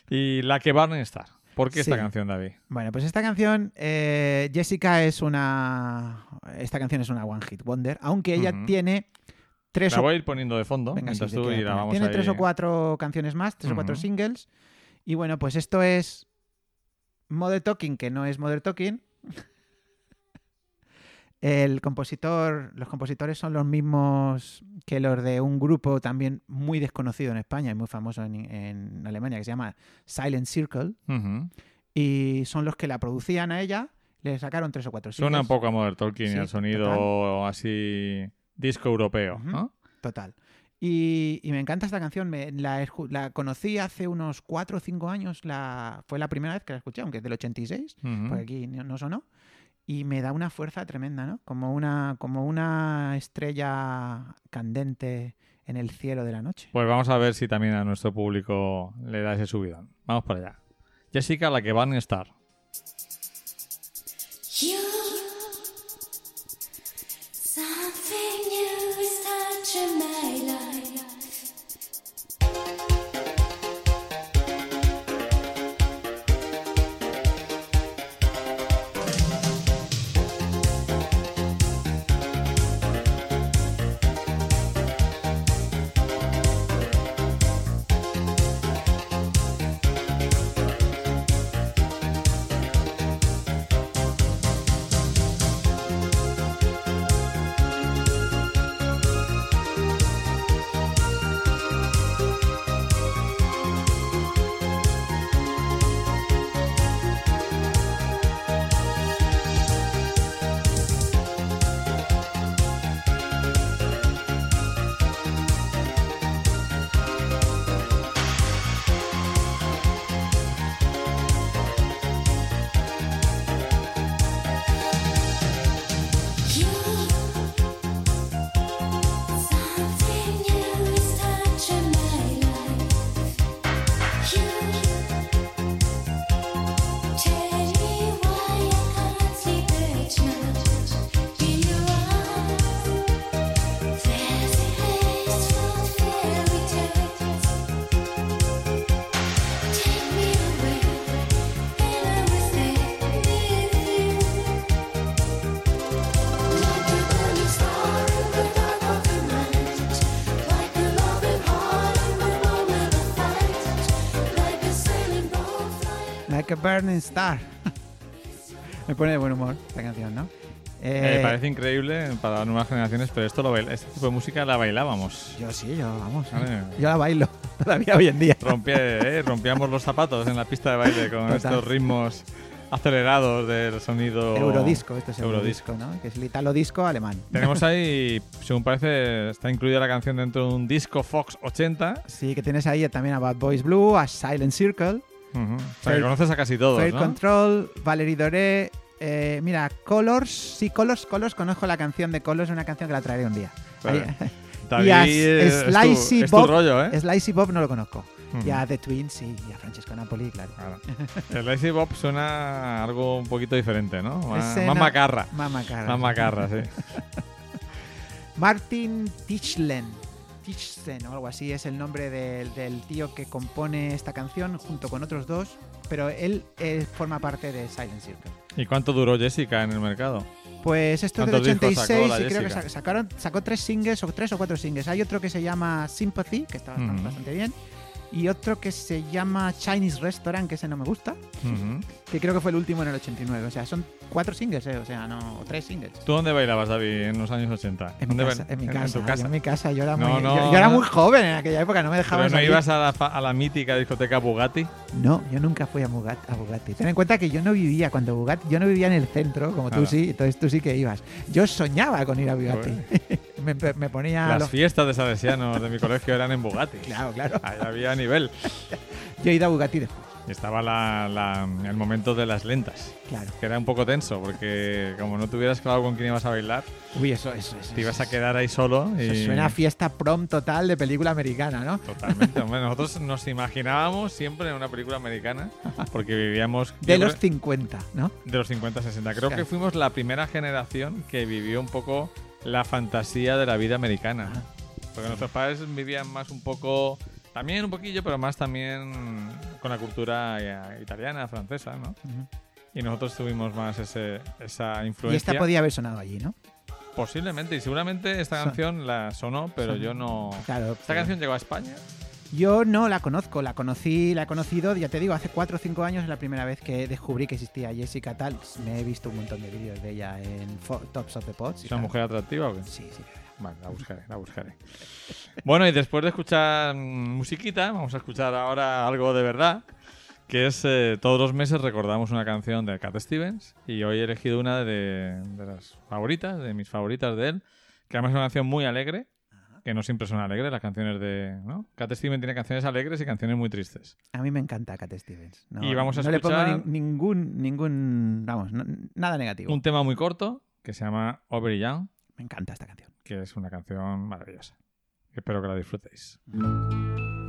y la que Barney Star. ¿Por qué esta Sí. canción, David? Bueno, pues esta canción, eh, Jessica es una. Esta canción es una One Hit Wonder, aunque ella tiene tres La o voy a ir poniendo de fondo Venga, sí, mientras te tú queda y la pena. vamos Tiene ahí- tres o cuatro canciones más, tres o cuatro singles. Y bueno, pues esto es Mother Talking, que no es Mother Talking. El compositor, los compositores son los mismos que los de un grupo también muy desconocido en España y muy famoso en, en Alemania que se llama Silent Circle. Y son los que la producían a ella. Le sacaron tres o cuatro Suena un singles. poco a Modern Talking y Sí, al sonido así disco europeo. ¿no? Total. Y, y me encanta esta canción. Me, la, la conocí hace unos 4 o 5 años. La, fue la primera vez que la escuché, aunque es del 86, Ujú. porque aquí no, no sonó. Y me da una fuerza tremenda, ¿no? Como una, como una estrella candente en el cielo de la noche. Pues vamos a ver si también a nuestro público le da ese subidón. Vamos para allá. Jessica, la que van a estar. You, Burning Star. Me pone de buen humor esta canción, ¿no? Me Eh, parece increíble para las nuevas generaciones, pero esto lo este tipo de música la bailábamos. Yo sí, yo, vamos. Vale. Yo la bailo todavía hoy en día. Rompía- eh, rompíamos los zapatos en la pista de baile con Total. estos ritmos acelerados del sonido Eurodisco, esto es Eurodisco. Eurodisco, ¿no? Que es el italo disco alemán. Tenemos ahí, según parece, está incluida la canción dentro de un disco Fox 80. Sí, que tienes ahí también a Bad Boys Blue, a Silent Circle, O sea, que conoces a casi todos, Fair ¿no? Control, Valerie Doré. eh, mira, Colors, sí, Colors, Colors, conozco la canción de Colors, es una canción que la traeré un día. Vale. Ahí- David, y a es, es tu- Slicey es tu Bob, rollo, ¿eh? Slicey Bob no lo conozco. Y a The Twins, sí, y a Francesco Napoli, claro. Claro. Lazy Bob suena algo un poquito diferente, ¿no? Más, más macarra. Más macarra, sí. Martin Tichlen. Tichlen o algo así es el nombre del, del tío que compone esta canción junto con otros dos, pero él eh, forma parte de Silent Circle. ¿Y cuánto duró Jessica en el mercado? Pues esto es del ¿Cuántos discos 86 sacó la y creo que sacaron, sacó tres singles o tres o cuatro singles. Hay otro que se llama Sympathy, que está bastante, Ujú. bastante bien. Y otro que se llama Chinese Restaurant, que ese no me gusta, Ujú. que creo que fue el último en el 89. O sea, son cuatro singles, eh, o sea, no, tres singles. ¿Tú dónde bailabas, David, en los años 80? En mi, ¿Dónde casa, en mi en casa, yo casa. en mi casa, yo era, No, muy, no, yo, yo era muy joven en aquella época, no me ¿Pero dejaban no salir. ibas a la, a la mítica discoteca Bugatti? No, yo nunca fui a Bugatti, a Bugatti. Ten en cuenta que yo no vivía cuando Bugatti, yo no vivía en el centro, como tú Claro. sí, entonces tú sí que ibas. Yo soñaba con ir a Bugatti. me, me ponía Las los- fiestas de salesianos de mi colegio eran en Bugatti. Claro, claro. Ahí había nivel. Yo he ido a Bugatti después. Estaba la- la- el momento de las lentas, Claro. que era un poco tenso, porque como no tuvieras claro con quién ibas a bailar, Uy, eso, eso, eso. te ibas a quedar ahí solo. Y... eso suena a fiesta prom total de película americana, ¿no? Totalmente. Hombre, nosotros nos imaginábamos siempre en una película americana, porque vivíamos... De los creo- 50, ¿no? de los 50-60. Creo Claro. que fuimos la primera generación que vivió un poco la fantasía de la vida americana. Porque nuestros padres vivían más un poco, también un poquillo, pero más también con la cultura eh, italiana, francesa, ¿no? Y nosotros tuvimos más ese, esa Y influencia. esta podía haber sonado allí, ¿no? Posiblemente, y seguramente esta canción la sonó, pero yo no... Claro. ¿Esta canción llegó a España? Yo no la conozco, la conocí, la he conocido, ya te digo, hace 4 o 5 años es la primera vez que descubrí que existía Jessica Tal. Me he visto un montón de vídeos de ella en Fo- Tops of the Pots. ¿Es una mujer atractiva o qué? Sí, sí. Vale, la buscaré, la buscaré. Bueno, y después de escuchar musiquita, vamos a escuchar ahora algo de verdad, que es eh, todos los meses recordamos una canción de Cat Stevens y hoy he elegido una de, de las favoritas, de mis favoritas de él, que además es una canción muy alegre, que no siempre son alegres las canciones de... ¿no? Cat Stevens tiene canciones alegres y canciones muy tristes. A mí me encanta Cat Stevens. No, Y vamos a no le pongo escuchar- ni- ningún, ningún, vamos, no- nada negativo. Un tema muy corto que se llama Over Young, Me encanta esta canción. que es una canción maravillosa. Espero que la disfrutéis. Oh,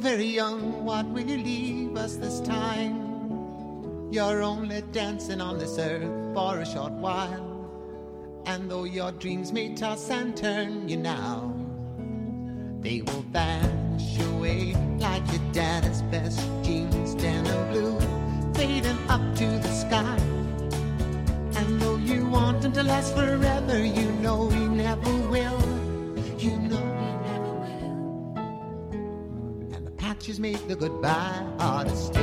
very young, what will you leave us this time? You're only dancing on this earth for a short while. And though your dreams may toss and turn you now, they will vanish away like your dad's best jeans, denim blue, fading up to the sky. And though you want them to last forever, you know he never will. You know Patches make the goodbye harder still.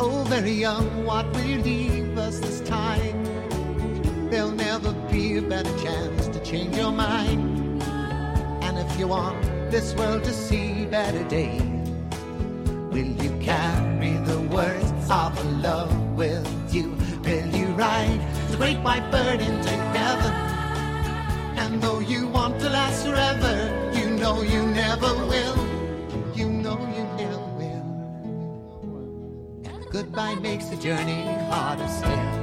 Oh, very young, what will you leave us this time? There'll never be a better chance to change your mind. And if you want this world to see better days, will you carry the words of love with you? Will you ride the great white bird into heaven? And though you want to last forever, you know you never will. You know you never will. And goodbye makes the journey harder still.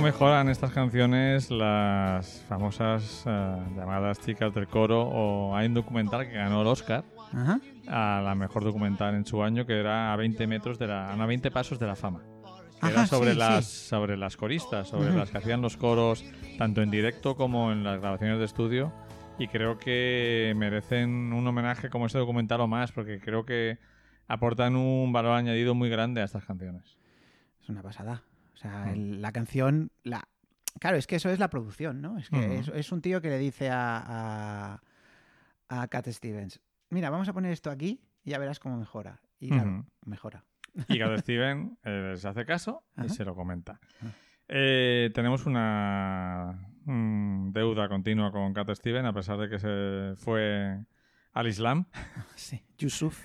¿Cómo mejoran estas canciones las famosas eh, llamadas chicas del coro? O hay un documental que ganó el Oscar Ajá. a la mejor documental en su año, que era a 20 metros de la, a 20 pasos de la fama. Que Ajá, era sobre sí, las sí. sobre las coristas, sobre las que hacían los coros tanto en directo como en las grabaciones de estudio. Y creo que merecen un homenaje como ese documental o más, porque creo que aportan un valor añadido muy grande a estas canciones. Es una pasada. O sea, Mm. el- la canción. La... Claro, es que eso es la producción, ¿no? Es que Ujú. es, es un tío que le dice a, a, a Cat Stevens: Mira, vamos a poner esto aquí y ya verás cómo mejora. Y claro, mejora. Y cada Steven eh, les hace caso y se lo comenta. Eh, tenemos una mm, deuda continua con Cat Steven, a pesar de que se fue al Islam. Sí. Yusuf.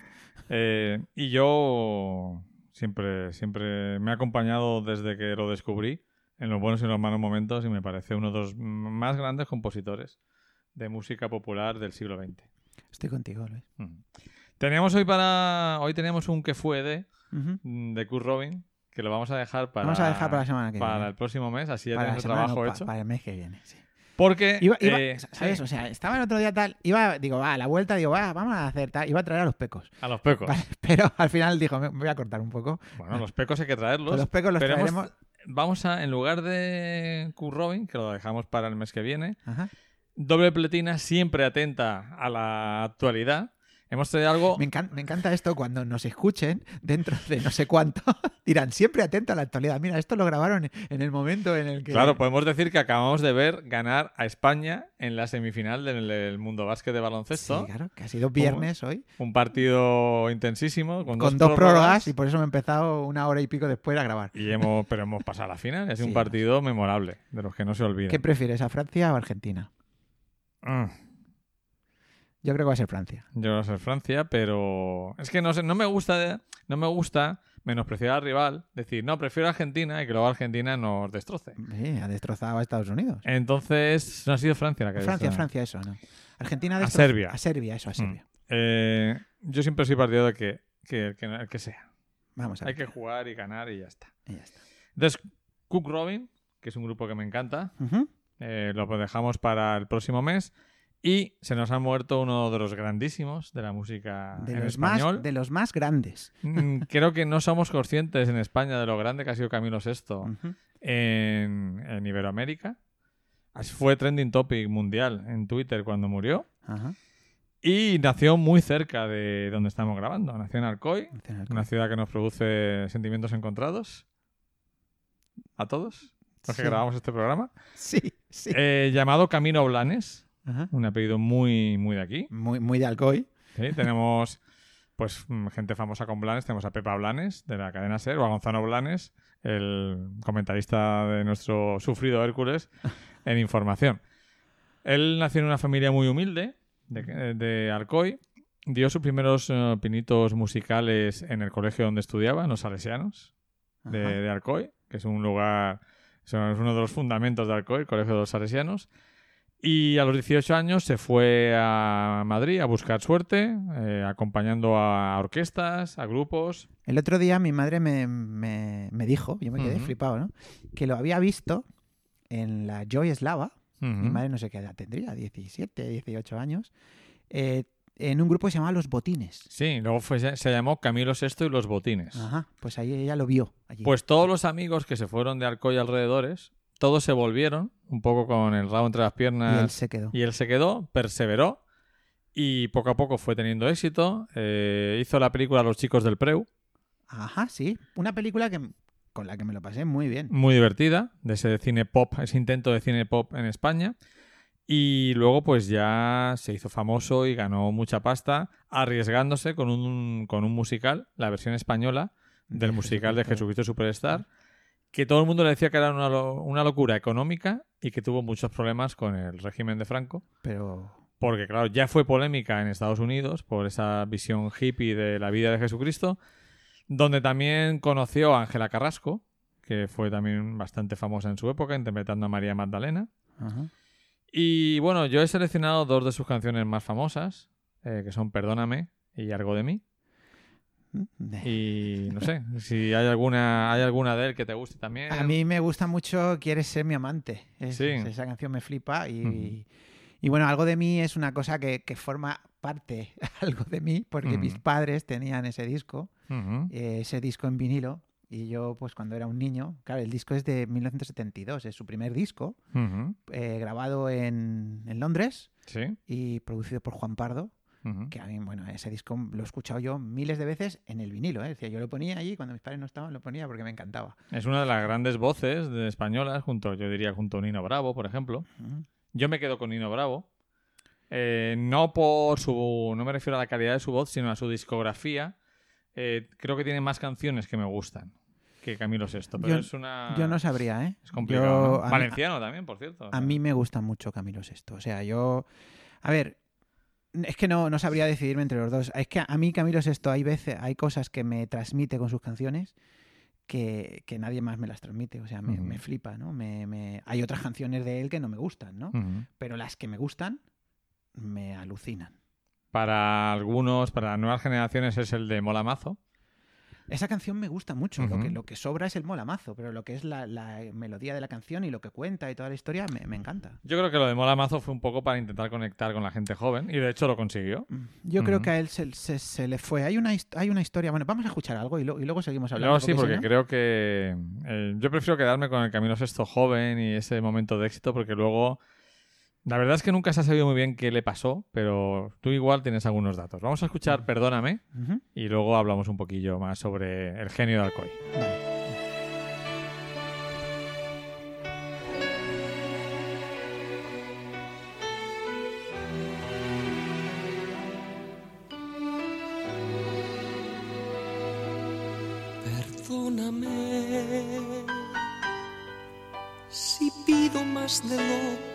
Eh, y yo siempre, siempre me ha acompañado desde que lo descubrí, en los buenos y en los malos momentos, y me parece uno de los más grandes compositores de música popular del siglo XX. Estoy contigo, Luis. Mm. Teníamos hoy para. Hoy tenemos un que fue de, mm, de Kurt Robin, que lo vamos a dejar para. Vamos a dejar para la semana que para viene. el próximo mes, así ya Para tenemos el trabajo no, pa- hecho. para el mes que viene. sí. Porque. Iba, iba- eh, ¿Sabes? sí, O sea, estaba el otro día tal. Iba, digo, va, a la vuelta, digo, va, vamos a hacer tal. Iba a traer a los pecos. a los pecos. Vale, pero al final dijo, me me voy a cortar un poco. Bueno, los pecos hay que traerlos. Pues los pecos los pero hemos- traeremos. Vamos a, en lugar de Kurt Robin, que lo dejamos para el mes que viene, Ajá. doble pletina, siempre atenta a la actualidad. Hemos traído algo. Me, encan- me encanta esto cuando nos escuchen dentro de no sé cuánto. dirán, siempre atento a la actualidad. Mira, esto lo grabaron en el momento en el que. Claro, podemos decir que acabamos de ver ganar a España en la semifinal del, del Mundo Básquet de Sí, baloncesto. claro, que ha sido viernes hoy. Un partido intensísimo con, Con dos prórrogas y por eso me he empezado una hora y pico después a grabar. y hemos, pero hemos pasado a la final. y Ha sido Sí, un partido memorable, de los que no se olvida. ¿Qué prefieres, a Francia o a Argentina? Mm, Yo creo que va a ser Francia. Yo voy a ser Francia, pero es que no sé, no me gusta, no me gusta menospreciar al rival, decir, no, prefiero Argentina y que luego Argentina nos destroce. Sí, ha destrozado a Estados Unidos. Entonces, no ha sido Francia la que ha Francia. Francia, eso, ¿no? Argentina A Serbia. A Serbia, eso, a Serbia. Mm. Eh, yo siempre soy partidario de que, que, el que, que sea. Vamos a Hay ver. que jugar y ganar y ya está. Y ya está. Entonces, Cook Robin, que es un grupo que me encanta, eh, lo dejamos para el próximo mes. Y se nos ha muerto uno de los grandísimos de la música de, en los español. más, de los más grandes. Mm, Creo que no somos conscientes en España de lo grande que ha sido Camilo VI en, en Iberoamérica. Fue trending topic mundial en Twitter cuando murió. Y nació muy cerca de donde estamos grabando. Nació en Alcoy, una ciudad que nos produce sentimientos encontrados. ¿A todos? Los que grabamos este programa. Sí, sí. Eh, llamado Camino Blanes. Ajá. Un apellido muy, muy de aquí. Muy, muy de Alcoy. ¿sí? Tenemos pues mm, gente famosa con Blanes. Tenemos a Pepa Blanes, de la cadena SER, o a Gonzalo Blanes, el comentarista de nuestro sufrido Hércules en información. Él nació en una familia muy humilde, de, de Alcoy. Dio sus primeros eh, pinitos musicales en el colegio donde estudiaba, en los Salesianos de, de Alcoy, que es un lugar, es uno de los fundamentos de Alcoy, el Colegio de los Salesianos. Y a los 18 años se fue a Madrid a buscar suerte, eh, acompañando a orquestas, a grupos. El otro día mi madre me, me- me dijo, yo me quedé flipado, ¿no? Que lo había visto en la Joy Slava. Mi madre no sé qué edad tendría, 17, 18 años. eh, en un grupo que se llamaba Los Botines. Sí, luego fue- se llamó Camilo VI y los Botines. Ajá, pues ahí ella lo vio. Allí. Pues todos los amigos que se fueron de Alcoy alrededores, todos se volvieron, un poco con el rabo entre las y piernas. él se quedó. Y él se quedó, perseveró y poco a poco fue teniendo éxito. Eh, hizo la película Los chicos del Preu, Ajá, sí. Una película que, con la que me lo pasé muy bien. muy divertida, de ese cine pop, ese intento de cine pop en España. Y luego pues ya se hizo famoso y ganó mucha pasta arriesgándose con un, con un musical, la versión española del De musical de. Jesucristo Superstar, que todo el mundo le decía que era una, lo- una locura económica y que tuvo muchos problemas con el régimen de Franco. Pero Porque, claro, ya fue polémica en Estados Unidos por esa visión hippie de la vida de Jesucristo, donde también conoció a Ángela Carrasco, que fue también bastante famosa en su época, interpretando a María Magdalena. ajá. Y bueno, yo he seleccionado dos de sus canciones más famosas, eh, que son Perdóname y Algo de mí. Y no sé, si hay alguna, hay alguna de él que te guste también. A mí me gusta mucho Quieres ser mi amante. Es- Sí. Esa canción me flipa y, y bueno, algo de mí es una cosa que, que forma parte, algo de mí, porque mis padres tenían ese disco, eh, ese disco en vinilo. Y yo, pues cuando era un niño, claro, el disco es de 1972, es su primer disco, eh, grabado en, en Londres Sí. y producido por Juan Pardo, Que a mí, bueno, ese disco lo he escuchado yo miles de veces en el vinilo, ¿eh? Decir, yo lo ponía allí, cuando mis padres no estaban, lo ponía porque me encantaba. Es una de las grandes voces de españolas, junto, yo diría junto a Nino Bravo, por ejemplo. Yo me quedo con Nino Bravo. Eh, no por su. No me refiero a la calidad de su voz, sino a su discografía. Eh, creo que tiene más canciones que me gustan que Camilo Sesto. Pero Yo- es una. Yo no sabría, ¿eh? Es complicado. Yo- ¿no? a mí- Valenciano también, por cierto. A mí me gusta mucho Camilo Sesto. O sea, yo. A ver. Es que no, no sabría decidirme entre los dos. Es que a mí Camilo Sesto hay veces, hay cosas que me transmite con sus canciones que, que nadie más me las transmite. O sea, me, me flipa, ¿no? Me, me- Hay otras canciones de él que no me gustan, ¿no? Pero las que me gustan me alucinan. Para algunos, para nuevas generaciones, es el de Mola Mazo. Esa canción me gusta mucho. lo, que, Ujú. lo que sobra es el molamazo, pero lo que es la, la melodía de la canción y lo que cuenta y toda la historia me, me encanta. Yo creo que lo de Mola Mazo fue un poco para intentar conectar con la gente joven y de hecho lo consiguió. Mm. Yo creo que a él se, se- se le fue. Hay una, hay una historia. Bueno, vamos a escuchar algo y, lo- y luego seguimos hablando. Luego sí, porque no- creo que eh, yo prefiero quedarme con el Camino Sexto joven y ese momento de éxito porque luego la verdad es que nunca se ha sabido muy bien qué le pasó, pero tú igual tienes algunos datos. Vamos a escuchar Perdóname y luego hablamos un poquillo más sobre el genio de Alcoy. Vale. Perdóname si pido más de lo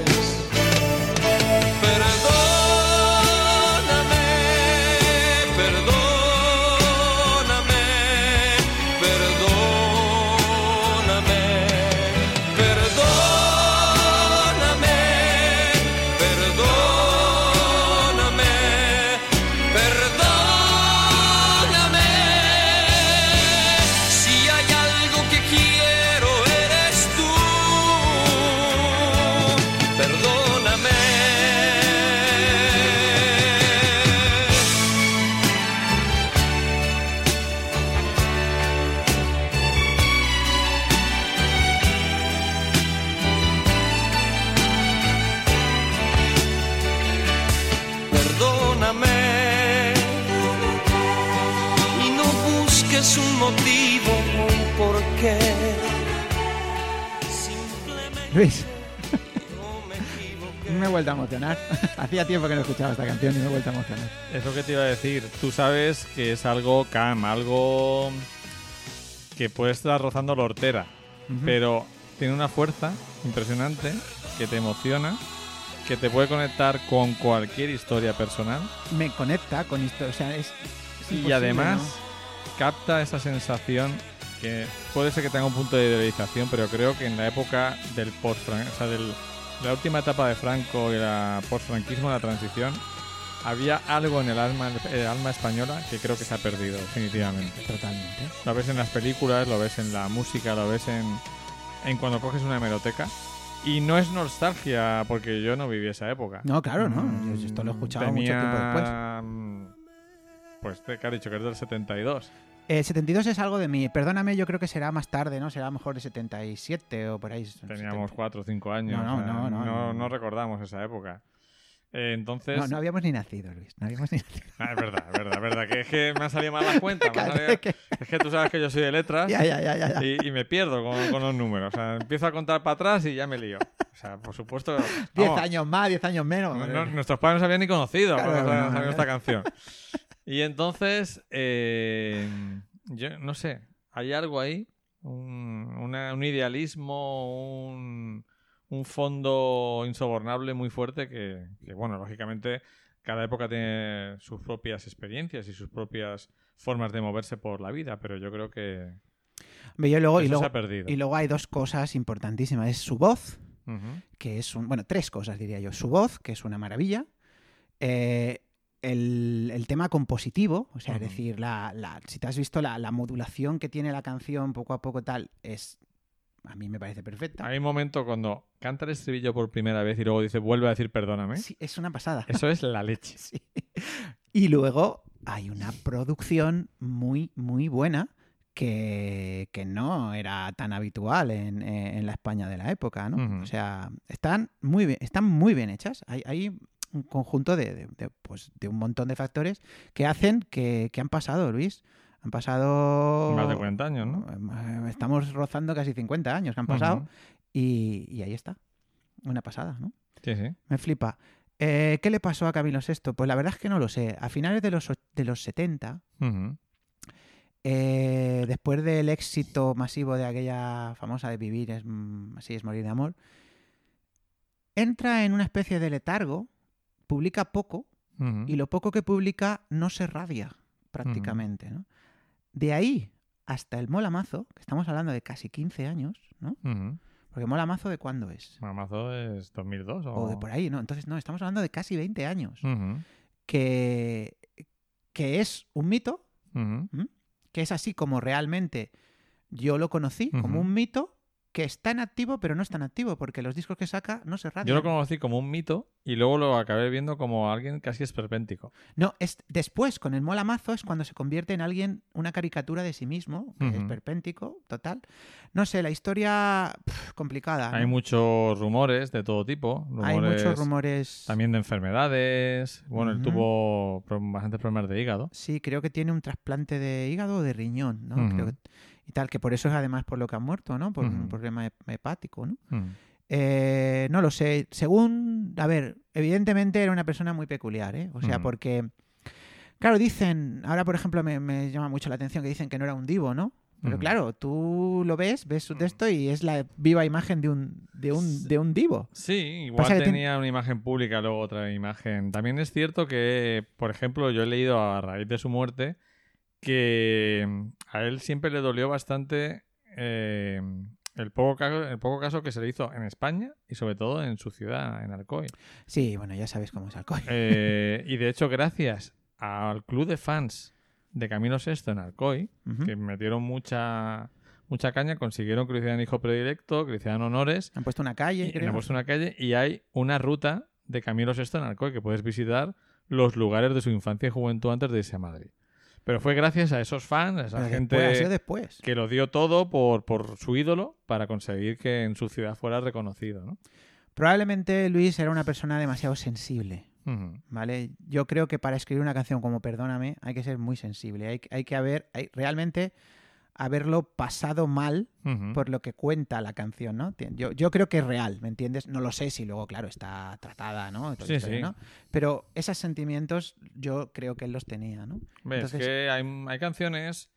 Vuelto a emocionar. Hacía tiempo que no escuchaba esta canción y me he vuelto a emocionar. Es lo que te iba a decir. Tú sabes que es algo cam, algo que puede estar rozando la hortera, Ujú. pero tiene una fuerza impresionante que te emociona, que te puede conectar con cualquier historia personal. Me conecta con esto. O sea, es, y imposible, además capta esa sensación que puede ser que tenga un punto de idealización, pero creo que en la época del post o sea, del- la última etapa de Franco y la post-franquismo, la transición, había algo en el alma, el alma española que creo que se ha perdido definitivamente. Totalmente. Lo ves en las películas, lo ves en la música, lo ves en, en cuando coges una hemeroteca. Y no es nostalgia, porque yo no viví esa época. No, claro, no. Mm, Yo esto lo he escuchado mucho tiempo después. Mm, Pues te que has dicho que es del 72. El 72 es algo de mí. Perdóname, yo creo que será más tarde, ¿no? Será mejor de 77 o por ahí. Teníamos 4 o 5 años. No, no, o sea, no, no, no. no recordamos esa época. Eh, entonces. No, no habíamos ni nacido, Luis. No habíamos ni nacido. Ah, es verdad, es verdad, es verdad. Que es que me ha salido mal la cuenta. me ha Claro, salido- es que- Es que tú sabes que yo soy de letras. Ya, ya, ya. Y, y me pierdo con, con los números. O sea, empiezo a contar para atrás y ya me lío. O sea, por supuesto. 10 vamos, años más, 10 años menos. no- nuestros padres no se habían ni conocido Claro, cuando no. esta canción. Y entonces, eh, yo no sé, hay algo ahí, un, una- un idealismo, un, un fondo insobornable muy fuerte que, que, bueno, lógicamente cada época tiene sus propias experiencias y sus propias formas de moverse por la vida, pero yo creo que yo luego, y, eso se luego, ha perdido. y luego hay dos cosas importantísimas. Es su voz, que es un. Bueno, tres cosas diría yo. Su voz, que es una maravilla. Eh, el, el tema compositivo, o sea, es decir, la, la- si te has visto la, la modulación que tiene la canción poco a poco tal, es. A mí me parece perfecta. Hay un momento cuando canta el estribillo por primera vez y luego dice vuelve a decir perdóname. Sí, es una pasada. Eso es la leche. Sí. Y luego hay una producción muy, muy buena que, que no era tan habitual en, en la España de la época, ¿no? O sea, están muy bien, están muy bien hechas. Hay, hay un conjunto de, de- de, pues, de un montón de factores que hacen que, que han pasado, Luis. Han pasado... Más de 40 años, ¿no? Eh, Estamos rozando casi 50 años que han pasado y, y ahí está. Una pasada, ¿no? Sí, sí. Me flipa. Eh, ¿Qué le pasó a Camilo VI? Pues la verdad es que no lo sé. A finales de los, de los 70, Ujú. eh, después del éxito masivo de aquella famosa de Vivir, es, mm, así es morir de amor, entra en una especie de letargo, publica poco y lo poco que publica no se radia prácticamente. ¿no? De ahí hasta el Molamazo, que estamos hablando de casi 15 años, ¿no? Ujú. Porque Molamazo de cuándo es? Mamazo es 2002 o... O de por ahí, ¿no? Entonces, no, estamos hablando de casi 20 años. Que, que es un mito, que es así como realmente yo lo conocí, como un mito que está en activo, pero no está en activo, porque los discos que saca no se radian. Yo lo conocí como un mito y luego lo acabé viendo como alguien casi esperpéntico. No, es después, con el molamazo, es cuando se convierte en alguien, una caricatura de sí mismo, que es Ujú. perpéntico, total. No sé, la historia complicada. Hay ¿no? muchos rumores de todo tipo. Hay Rumores muchos rumores. También de enfermedades. Bueno, él tuvo bastantes problemas de hígado. Sí, creo que tiene un trasplante de hígado o de riñón, ¿no? Creo que- y tal, que por eso es además por lo que ha muerto, ¿no? Por un problema hep- hepático, ¿no? Ujú. Eh, no lo sé. Según, a ver, evidentemente era una persona muy peculiar, ¿eh? O sea, Ujú. porque, claro, dicen, ahora por ejemplo me, me llama mucho la atención que dicen que no era un divo, ¿no? Pero Ujú. claro, tú lo ves, ves su texto y es la viva imagen de un, de un, de un divo. Sí, igual Pasa ten- tenía una imagen pública, luego otra imagen. También es cierto que, por ejemplo, yo he leído a raíz de su muerte que mm, a él siempre le dolió bastante eh, el, poco caso, el poco caso que se le hizo en España y sobre todo en su ciudad, en Alcoy. Sí, bueno, ya sabes cómo es Alcoy. Eh, y de hecho, gracias al club de fans de Camilo VI en Alcoy, que metieron mucha mucha caña, consiguieron que lo hicieran hijo predilecto, que le hicieran honores Han puesto una calle, y creo. han puesto una calle y hay una ruta de Camilo VI en Alcoy que puedes visitar los lugares de su infancia y juventud antes de irse a Madrid. Pero fue gracias a esos fans, a esa Pero gente después, después. que lo dio todo por, por su ídolo para conseguir que en su ciudad fuera reconocido. ¿no? Probablemente Luis era una persona demasiado sensible. ¿Vale? Yo creo que para escribir una canción como Perdóname hay que ser muy sensible. Hay, hay que haber, hay, realmente haberlo pasado mal Ujú. por lo que cuenta la canción, ¿no? Yo, yo creo que es real, ¿me entiendes? No lo sé si luego, claro, está tratada, ¿no? Sí, historia, sí. ¿no? Pero esos sentimientos yo creo que él los tenía, ¿no? Ves Entonces- que hay, hay canciones,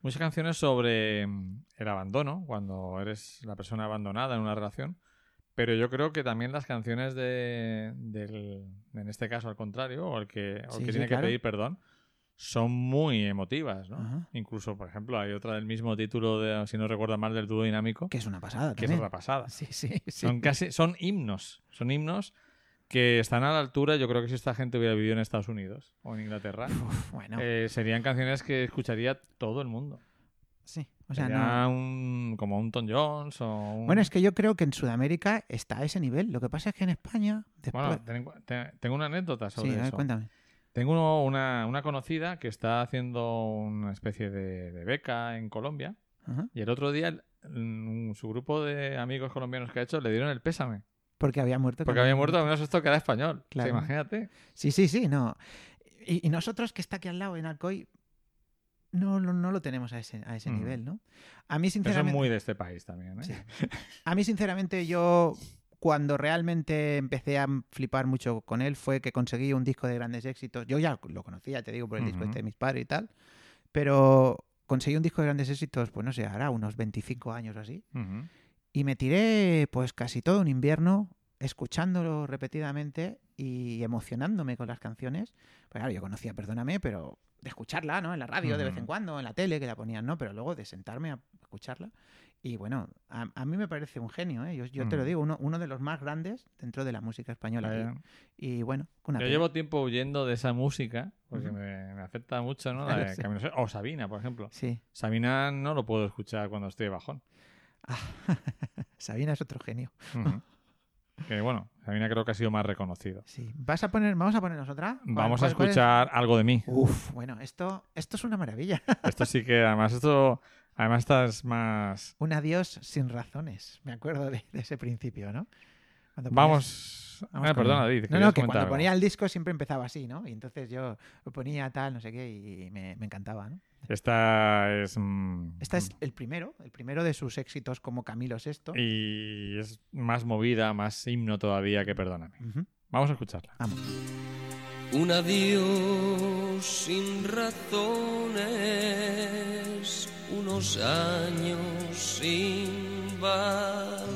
muchas canciones sobre mm, el abandono, cuando eres la persona abandonada en una relación. Pero yo creo que también las canciones de, del, en este caso al contrario, o el que, o el Sí, que tiene claro. que pedir perdón, son muy emotivas, ¿no? Ajá. Incluso, por ejemplo, hay otra del mismo título, de, si no recuerdo mal, del dúo dinámico, Que es una pasada que es otra pasada. Sí, sí, sí. Son casi, son himnos, son himnos que están a la altura, yo creo que si esta gente hubiera vivido en Estados Unidos o en Inglaterra, Uf, bueno, eh, serían canciones que escucharía todo el mundo. sí. O sea, no... un, como un Tom Jones o un... Bueno, es que yo creo que en Sudamérica está a ese nivel. Lo que pasa es que en España, después... Bueno, ten tengo una anécdota sobre sí, a ver, eso. cuéntame. Tengo una, una conocida que está haciendo una especie de, de beca en Colombia Ajá. y el otro día el- mm, su grupo de amigos colombianos que ha hecho le dieron el pésame Porque había muerto. porque había muerto al menos esto que era español. O sea, Claro. imagínate. Sí, sí, sí, no. Y, y nosotros que está aquí al lado en Alcoy, no, no, no lo tenemos a ese, a ese nivel, ¿no? A mí, Eso es sinceramente... muy de este país también. ¿eh? Sí. A mí, sinceramente, yo cuando realmente empecé a flipar mucho con él fue que conseguí un disco de grandes éxitos. Yo ya lo conocía, te digo, por el disco Ujú. este de mis padres y tal, pero conseguí un disco de grandes éxitos, pues no sé, hará unos 25 años o así. Ujú. Y me tiré pues casi todo un invierno escuchándolo repetidamente y emocionándome con las canciones. Pues claro, yo conocía Perdóname, pero de escucharla, ¿no? En la radio de vez en cuando, en la tele que la ponían, ¿no? Pero luego de sentarme a escucharla. Y bueno, a, a mí me parece un genio, ¿eh? Yo, yo te lo Ujú. digo, uno, uno de los más grandes dentro de la música española. Eh, Y, y bueno, una Yo pena. llevo tiempo huyendo de esa música porque me, me afecta mucho, ¿no? Claro, sí. O Sabina, por ejemplo. Sí. Sabina no lo puedo escuchar cuando estoy de bajón. Sabina es otro genio. Que bueno, Sabina creo que ha sido más reconocido. Sí. ¿Vas a poner, vamos a ponernos otra? ¿Cuál- Vamos a es? escuchar algo de mí. Uf, bueno, esto, esto es una maravilla. Esto sí que, además, esto, además estás más. Un adiós sin razones. Me acuerdo de, de ese principio, ¿no? Cuando ponías- Vamos. vamos con- perdona, David. No, no, que cuando algo. ponía el disco siempre empezaba así, ¿no? Y entonces yo lo ponía tal, no sé qué, y me, me encantaba, ¿no? Esta es. mm, Este es el primero, el primero de sus éxitos como Camilo VI. Y es más movida, más himno todavía que perdóname. Vamos a escucharla. Vamos. Un adiós sin razones, unos años sin valor.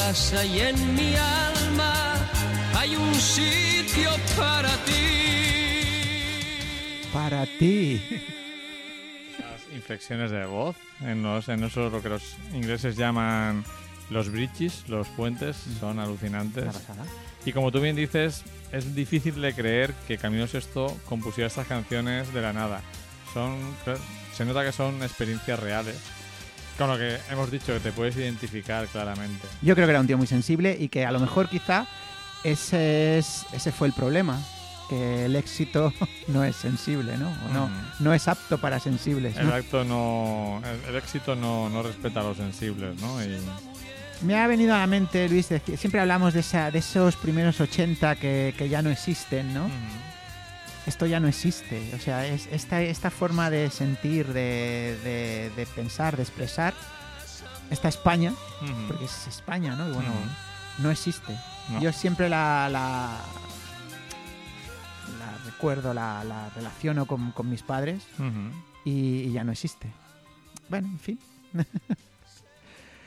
casa y en mi alma hay un sitio para ti. Para ti. Las inflexiones de voz en, los, en eso lo que los ingleses llaman los bridges, los puentes, son alucinantes. Y como tú bien dices, es difícil de creer que Camilo Sesto compusiera estas canciones de la nada. Son, se nota que son experiencias reales. Con lo que hemos dicho, que te puedes identificar claramente. Yo creo que era un tío muy sensible y que a lo mejor quizá ese, es, ese fue el problema. Que el éxito no es sensible, ¿no? O no, Ujú. no es apto para sensibles. ¿no? El acto no. El, el éxito no, no respeta a los sensibles, ¿no? Y, Me ha venido a la mente, Luis, decir- siempre hablamos de, esa, de esos primeros 80 que, que ya no existen, ¿no? Ujú. Esto ya no existe. O sea, es esta, esta forma de sentir, de, de- de pensar, de expresar, esta España, porque es España, ¿no? Y bueno, no existe. No. Yo siempre la, la, la recuerdo, la, la relaciono con, con mis padres y, y ya no existe. Bueno, en fin.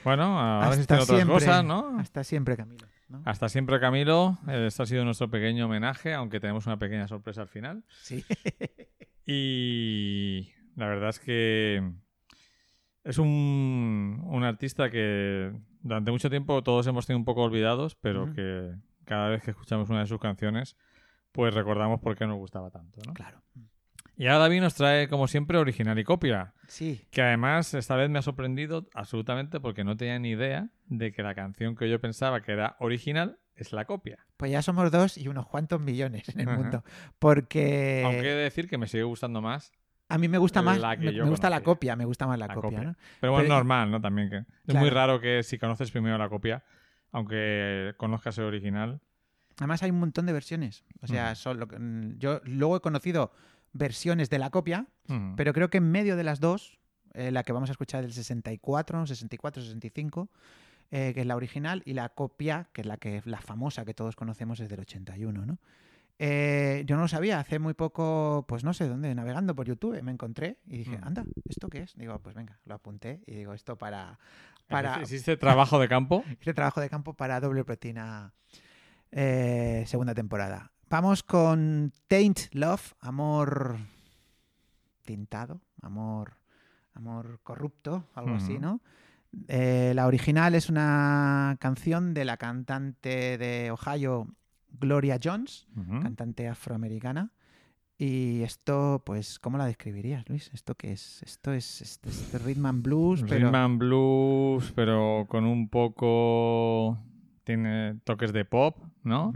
Bueno, ahora hasta existen otras siempre, cosas, ¿no? Hasta siempre, Camilo. ¿No? Hasta siempre, Camilo. Este ha sido nuestro pequeño homenaje, aunque tenemos una pequeña sorpresa al final. Sí. Y la verdad es que es un, un artista que durante mucho tiempo todos hemos tenido un poco olvidados, pero que cada vez que escuchamos una de sus canciones, pues recordamos por qué nos gustaba tanto, ¿no? claro. Y ahora David nos trae, como siempre, original y copia. Sí. Que además esta vez me ha sorprendido absolutamente porque no tenía ni idea de que la canción que yo pensaba que era original es la copia. Pues ya somos dos y unos cuantos millones en el Ajá. mundo. Porque Aunque he de decir que me sigue gustando más. a mí me gusta más, la que me, yo me gusta la copia, me gusta más la, La copia, copia. ¿no? Pero bueno, Pero- normal, ¿no? También que es Claro. muy raro que si conoces primero la copia, aunque conozcas el original. Además hay un montón de versiones. O sea, son lo que- mm, yo luego he conocido versiones de la copia, Ujú. pero creo que en medio de las dos, eh, la que vamos a escuchar del 64, 64, 65, eh, que es la original, y la copia, que es la que la famosa que todos conocemos, es del 81, ¿no? Eh, yo no lo sabía, hace muy poco, pues no sé dónde, navegando por YouTube, me encontré y dije, Mm. anda, ¿esto qué es? Digo, pues venga, lo apunté y digo, esto para, para ¿Existe trabajo de campo? este trabajo de campo para doble platina eh, segunda temporada. Vamos con Taint Love, amor tintado, amor, amor corrupto, algo así. ¿no? Eh, la original es una canción de la cantante de Ohio, Gloria Jones, cantante afroamericana. Y esto, pues, ¿cómo la describirías, Luis? ¿Esto qué es? Esto es, esto es rhythm and blues, pero... Rhythm and blues, pero con un poco... Tiene toques de pop, ¿no?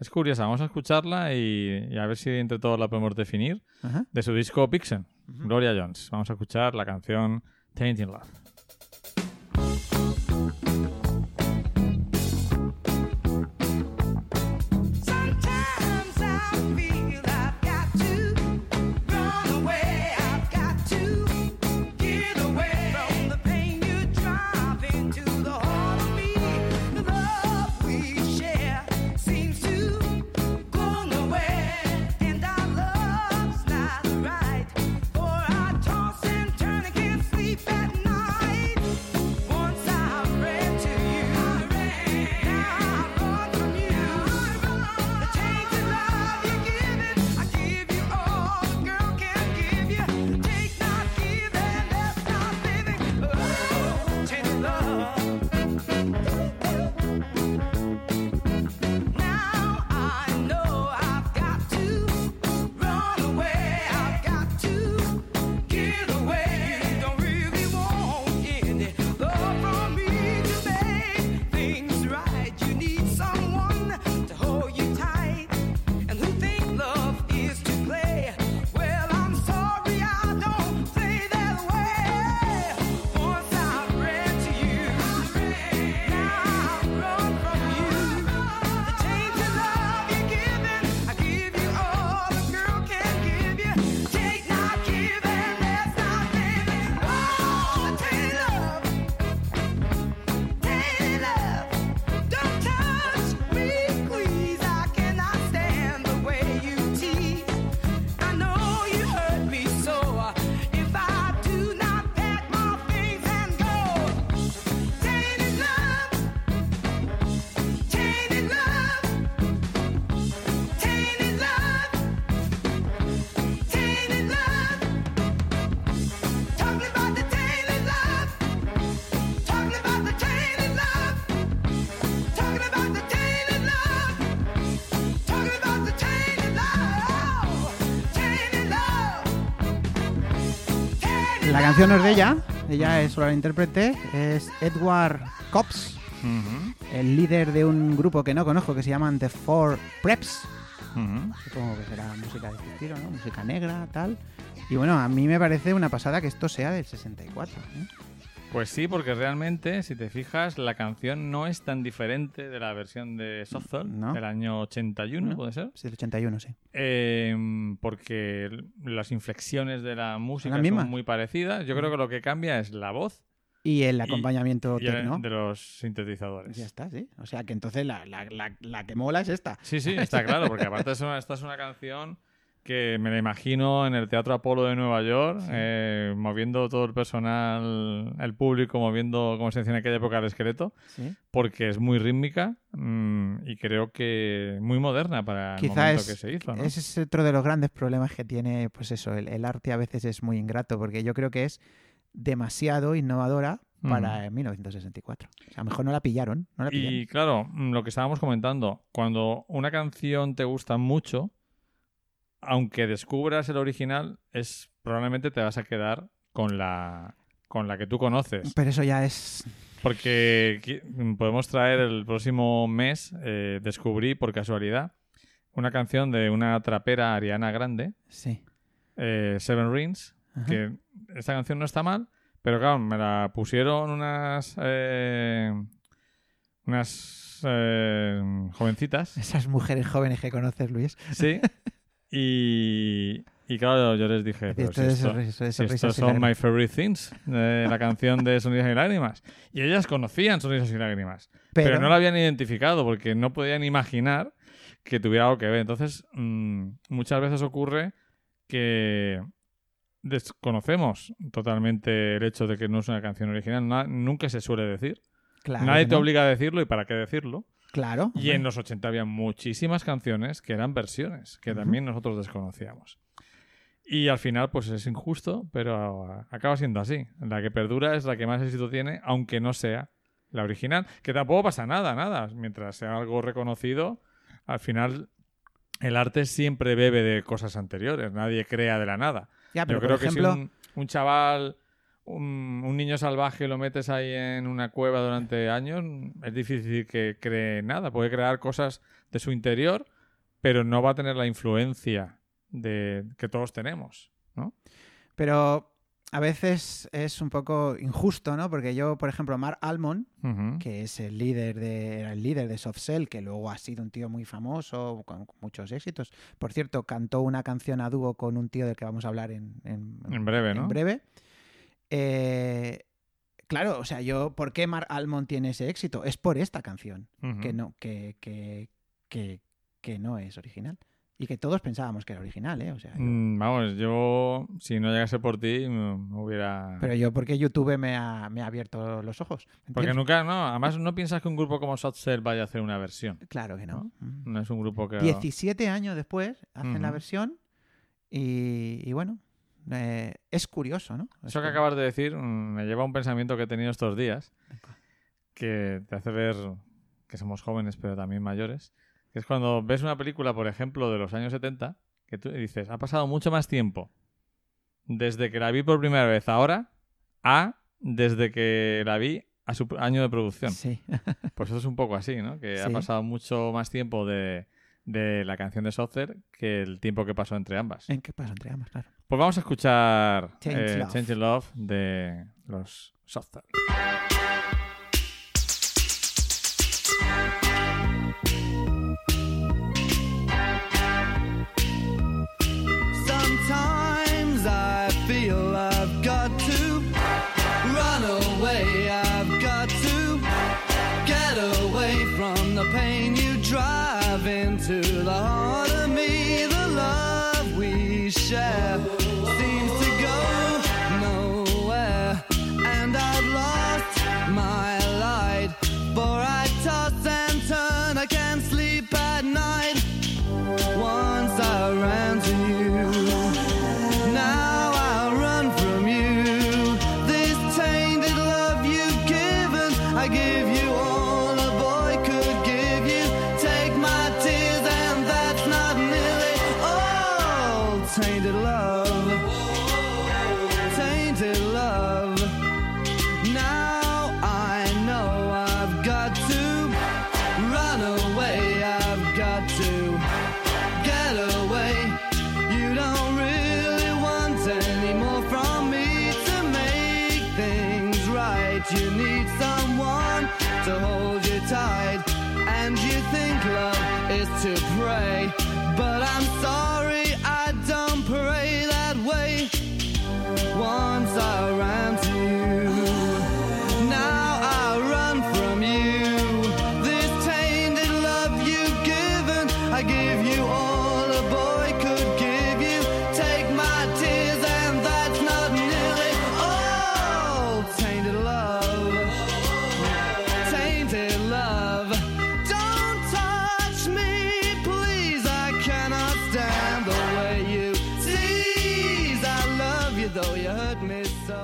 Es curiosa, vamos a escucharla y, y a ver si entre todos la podemos definir. ajá, De su disco ujú. Gloria Jones. Vamos a escuchar la canción Tainted Love. Canción es de ella, ella es la intérprete, es Edward Cops, el líder de un grupo que no conozco que se llaman The Four Preps. Supongo que será música de este estilo, ¿no? Música negra, tal. Y bueno, a mí me parece una pasada que esto sea del 64. ¿eh? Pues sí, porque realmente, si te fijas, la canción no es tan diferente de la versión de Soft Soul No. del año 81, No. ¿puede ser? Es del 81, sí. Eh, porque las inflexiones de la música son muy parecidas. Yo creo que lo que cambia es la voz Y el Y- acompañamiento y el- de los sintetizadores. Ya está, sí. O sea que entonces la, la, la, la que mola es esta. Sí, sí, está claro, porque aparte esta es una canción que me la imagino en el Teatro Apolo de Nueva York, eh, moviendo todo el personal, el público, moviendo, como se decía en aquella época, el esqueleto, Sí. porque es muy rítmica mm, y creo que muy moderna para el Quizá momento es, que se hizo. ¿no? ese es otro de los grandes problemas que tiene, pues eso, el, el arte a veces es muy ingrato, porque yo creo que es demasiado innovadora para Mm. en 1964. O sea, a lo mejor no la pillaron, no la pillaron. Y claro, mm, lo que estábamos comentando, cuando una canción te gusta mucho, aunque descubras el original, es probablemente te vas a quedar con la con la que tú conoces. Pero eso ya es... Porque podemos traer el próximo mes, eh, descubrí por casualidad, una canción de una trapera Ariana Grande, Sí. eh, Seven Rings, Ajá. que esta canción no está mal, pero claro, me la pusieron unas eh, unas eh, jovencitas, Esas mujeres jóvenes que conoces, Luis. sí, y, y claro, yo les dije, pero si esto- si estos son. My Favorite Things, de la canción de Sonrisas y Lágrimas. Y ellas conocían Sonrisas y Lágrimas, pero, Pero- no la habían identificado porque no podían imaginar que tuviera algo que ver. Entonces, mm, muchas veces ocurre que desconocemos totalmente el hecho de que no es una canción original. Na- nunca se suele decir. Claro Nadie te no. obliga a decirlo y para qué decirlo. Claro. Y en los 80 había muchísimas canciones que eran versiones, que también nosotros desconocíamos. Y al final, pues es injusto, pero acaba siendo así. La que perdura es la que más éxito tiene, aunque no sea la original. Que tampoco pasa nada, nada. Mientras sea algo reconocido, al final el arte siempre bebe de cosas anteriores. Nadie crea de la nada. Ya, pero Yo por creo ejemplo, que si un, un chaval, un, un niño salvaje lo metes ahí en una cueva durante años, es difícil que cree nada. Puede crear cosas de su interior, pero no va a tener la influencia de que todos tenemos, ¿no? pero a veces es un poco injusto, ¿no? Porque yo, por ejemplo, Mark Almond, que es el líder de era el líder de Soft Cell, que luego ha sido un tío muy famoso con, con muchos éxitos. Por cierto, cantó una canción a dúo con un tío del que vamos a hablar en, en- En breve, ¿no? en breve. Eh, claro, o sea, yo, ¿por qué Mark Almond tiene ese éxito? Es por esta canción, que no, que, que, que, que no es original. Y que todos pensábamos que era original, ¿eh? O sea, yo- Mm, vamos, yo, si no llegase por ti, me me hubiera... pero yo porque YouTube me ha, me ha abierto los ojos. Porque nunca, no, además no piensas que un grupo como Soft Cell vaya a hacer una versión. Claro que no. Mm. No es un grupo que... 17 años después hacen la versión y, y bueno, eh, es curioso, ¿no? Es Eso que acabas de decir mm, me lleva a un pensamiento que he tenido estos días que te hace ver que somos jóvenes pero también mayores. Que es cuando ves una película, por ejemplo, de los años 70, que tú dices, ha pasado mucho más tiempo desde que la vi por primera vez ahora a desde que la vi a su año de producción. Sí. Pues eso es un poco así, ¿no? Que ha pasado mucho más tiempo de, de la canción de Software que el tiempo que pasó entre ambas. ¿En qué pasa entre ambas? Claro. Pues vamos a escuchar Change eh, Love. Change Love de los Software.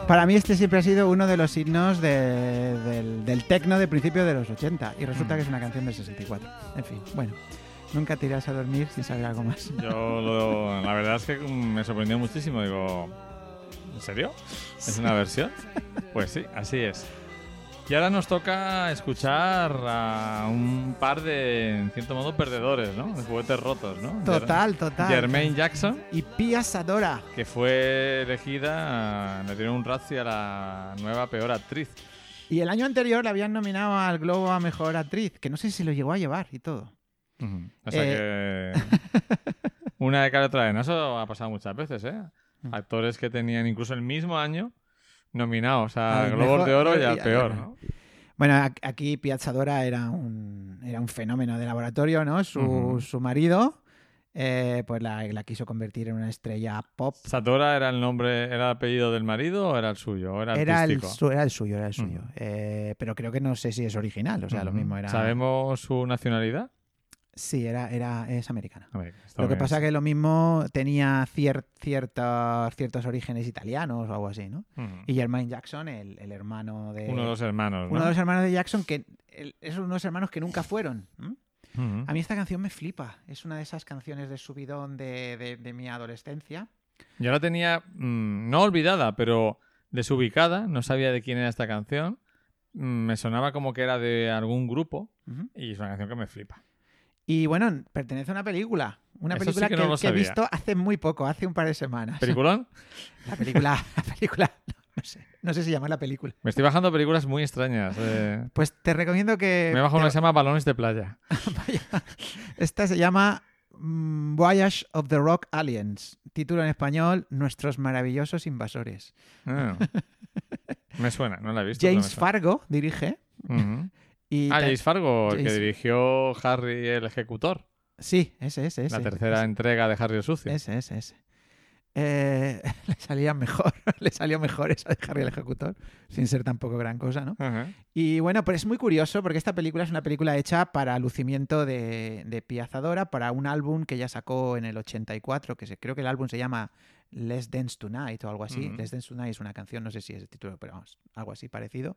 Para mí este siempre ha sido uno de los himnos de- del, del tecno de principio de los 80 y Mm. resulta que es una canción del 64. En fin, bueno, nunca te irás a dormir sin saber algo más. Yo lo- la verdad es que me sorprendió muchísimo. Digo, ¿en serio? ¿Es una versión? Pues sí, así es. Y ahora nos toca escuchar a un par de, en cierto modo, perdedores, ¿no? De juguetes rotos, ¿no? Total, total. Jermaine Jackson, Y Pia Sadora. que fue elegida, le dieron un Razzie a la nueva peor actriz. Y el año anterior la habían nominado al Globo a Mejor Actriz, que no sé si lo llegó a llevar y todo. O sea Eh. que una de cada otra vez. Eso ha pasado muchas veces, ¿eh? Mm. Actores que tenían incluso el mismo año nominados a Al Globos mejor- de Oro y al peor, ¿no? Bueno, aquí Piazzadora era un, era un fenómeno de laboratorio, ¿no? Su, su marido eh, pues la, la quiso convertir en una estrella pop. ¿Satora era el nombre, era el apellido del marido o era el suyo? ¿O era Era el, su- era el suyo, era el suyo. Eh, pero creo que no sé si es original, o sea, lo mismo era... ¿Sabemos su nacionalidad? Sí, era, era, es americana. Lo que pasa que lo mismo tenía cier- ciertos, ciertos orígenes italianos o algo así, ¿no? Ujú. Y Jermaine Jackson, el, el hermano de... Uno de los hermanos, ¿no? uno de los hermanos de Jackson, que el- es uno de los hermanos que nunca fueron. ¿m? Ujú. A mí esta canción me flipa. Es una de esas canciones de subidón de, de- de mi adolescencia. Yo la tenía, mm, no olvidada, pero desubicada. No sabía de quién era esta canción. Mm, Me sonaba como que era de algún grupo. Y es una canción que me flipa. Y bueno, pertenece a una película. Una Eso sí película que que, no lo que he visto hace muy poco, hace un par de semanas. ¿Peliculón? La película, la película, no, no sé, no sé si llama la película. Me estoy bajando películas muy extrañas. eh. Pues te recomiendo que... Me te- una que se llama Balones de Playa. Esta se llama mm, Voyage of the Rock Aliens. Título en español, Nuestros maravillosos invasores. Ah. Me suena, no la he visto. James. Fargo dirige. Ujú. Y Ah, James Fargo, el que dirigió Harry el Ejecutor. Sí, ese, ese, ese. la tercera entrega de Harry el Sucio. Ese, ese, ese. Eh, le salía mejor, le salió mejor esa de Harry el Ejecutor, sin ser tampoco gran cosa, ¿no? Ajá. Y bueno, pues es muy curioso porque esta película es una película hecha para lucimiento de, de Piazzadora, para un álbum que ella sacó en el 84, que se, creo que el álbum se llama Let's Dance Tonight o algo así. Ujú. Let's Dance Tonight es una canción, no sé si es el título, pero vamos, algo así parecido.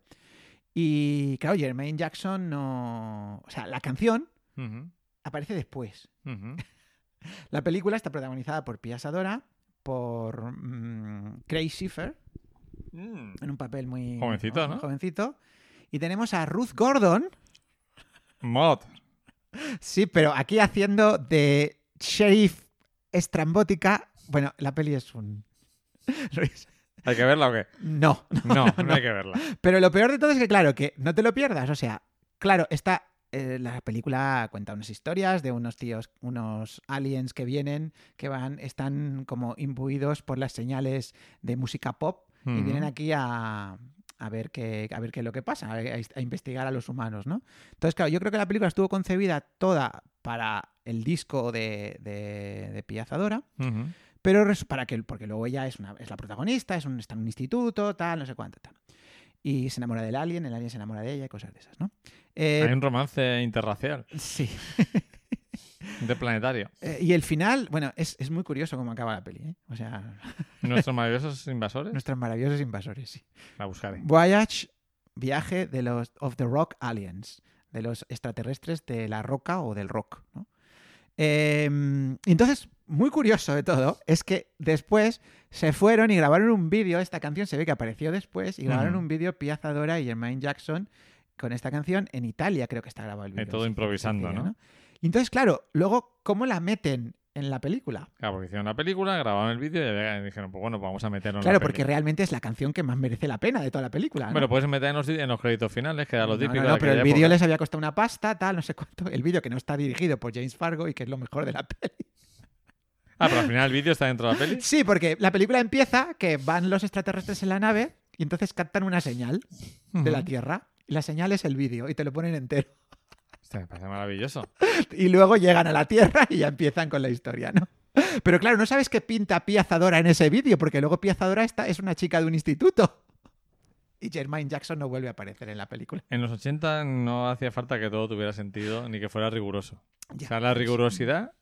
Y claro, Jermaine Jackson no... O sea, la canción aparece después. La película está protagonizada por Pia Sadora, por mm, Craig Schiffer, Mm. en un papel muy Jovencito, ¿no? jovencito. Y tenemos a Ruth Gordon, Mod. sí, pero aquí haciendo de sheriff estrambótica. Bueno, la peli es un... ¿Hay que verla o qué? No, No, no, hay que verla. Pero lo peor de todo es que, claro, que no te lo pierdas. O sea, claro, está. eh, la película cuenta unas historias de unos tíos, unos aliens que vienen, que van, están como imbuidos por las señales de música pop y vienen aquí a, a ver qué, a ver qué es lo que pasa, a, a investigar a los humanos, ¿no? Entonces, claro, yo creo que la película estuvo concebida toda para el disco de, de, de. Pero para que porque luego ella es, una, es la protagonista, es un, está en un instituto, tal, no sé cuánto, tal. Y se enamora del alien, el alien se enamora de ella y cosas de esas, ¿no? Eh, Hay un romance interracial, Sí. interplanetario. Eh, y el final, bueno, es, es muy curioso cómo acaba la peli, ¿eh? O sea, Nuestros maravillosos invasores. nuestros maravillosos invasores, sí. La buscaré. Voyage, viaje de los of the Rock Aliens, de los extraterrestres de la roca o del rock, ¿no? Eh, entonces, muy curioso de todo es que después se fueron y grabaron un vídeo. Esta canción se ve que apareció después y grabaron un vídeo Piazzadora y Jermaine Jackson con esta canción en Italia, creo que está grabado el vídeo. todo improvisando, ¿no? Y entonces, claro, luego, ¿cómo la meten en la película. Claro, porque hicieron la película, grabaron el vídeo y dijeron, pues bueno, pues vamos a meterlo en Claro, la peli. porque realmente es la canción que más merece la pena de toda la película. ¿no? Bueno, puedes meter en los, en los créditos finales, que era lo No, típico. no, de no, pero el vídeo les había costado una pasta, tal, no sé cuánto. El vídeo que no está dirigido por James Fargo y que es lo mejor de la peli. Ah, pero al final el vídeo está dentro de la peli. Sí, porque la película empieza que van los extraterrestres en la nave y entonces captan una señal de la. Tierra. Y la señal es el vídeo y te lo ponen entero. Hostia, me parece maravilloso. Y luego llegan a la Tierra y ya empiezan con la historia, ¿no? Pero claro, no sabes qué pinta Pia Zadora en ese vídeo, porque luego Pia Zadora está, es una chica de un instituto. Y Jermaine Jackson no vuelve a aparecer en la película. En los 80 no hacía falta que todo tuviera sentido ni que fuera riguroso. Ya, o sea, la pues, rigurosidad.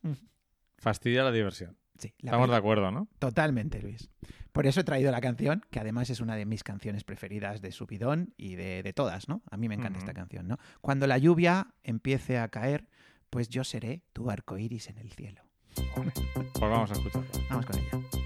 Fastidia la diversión. Sí, la Estamos de acuerdo, ¿no? Totalmente, Luis. Por eso he traído la canción, que además es una de mis canciones preferidas de Subidón y de, de todas, ¿no? A mí me encanta esta canción, ¿no? Cuando la lluvia empiece a caer, pues yo seré tu arco iris en el cielo. Pues vamos a escucharlo. Vamos con ella.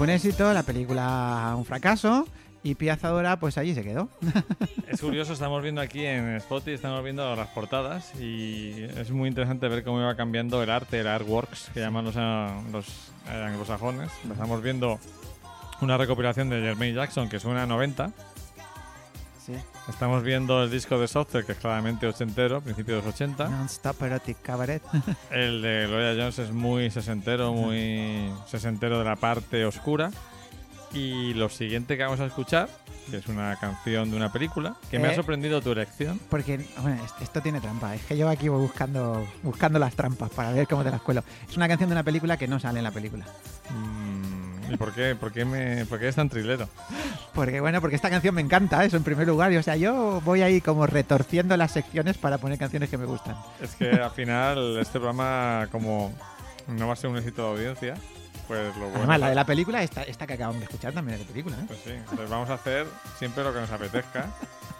Fue un éxito, la película un fracaso y Pia Zadora pues allí se quedó. Es curioso, estamos viendo aquí en Spotify, estamos viendo las portadas y es muy interesante ver cómo iba cambiando el arte, el artworks, que llaman los, ah, los eh, anglosajones. Estamos viendo una recopilación de Jermaine Jackson que suena a 90. Sí. Estamos viendo el disco de Software, que es claramente ochentero, principio de los 80. Non-stop erotic cabaret. El de Gloria Jones es muy sesentero, muy sesentero de la parte oscura. Y lo siguiente que vamos a escuchar, que es una canción de una película, que me Eh. ha sorprendido tu elección. Porque, bueno, est- esto tiene trampa. Es que yo aquí voy buscando, buscando las trampas para ver cómo te las cuelo. Es una canción de una película que no sale en la película. Mm, ¿Y por qué? ¿Por qué, me, por qué es tan trilero? Porque, bueno, porque esta canción me encanta, eso en primer lugar. Y, o sea, yo voy ahí como retorciendo las secciones para poner canciones que me gustan. Es que al final este programa, como no va a ser un éxito de audiencia, pues lo bueno... Además, la de la película, esta, esta que acabamos de escuchar también es de película, ¿eh? Pues sí, entonces vamos a hacer siempre lo que nos apetezca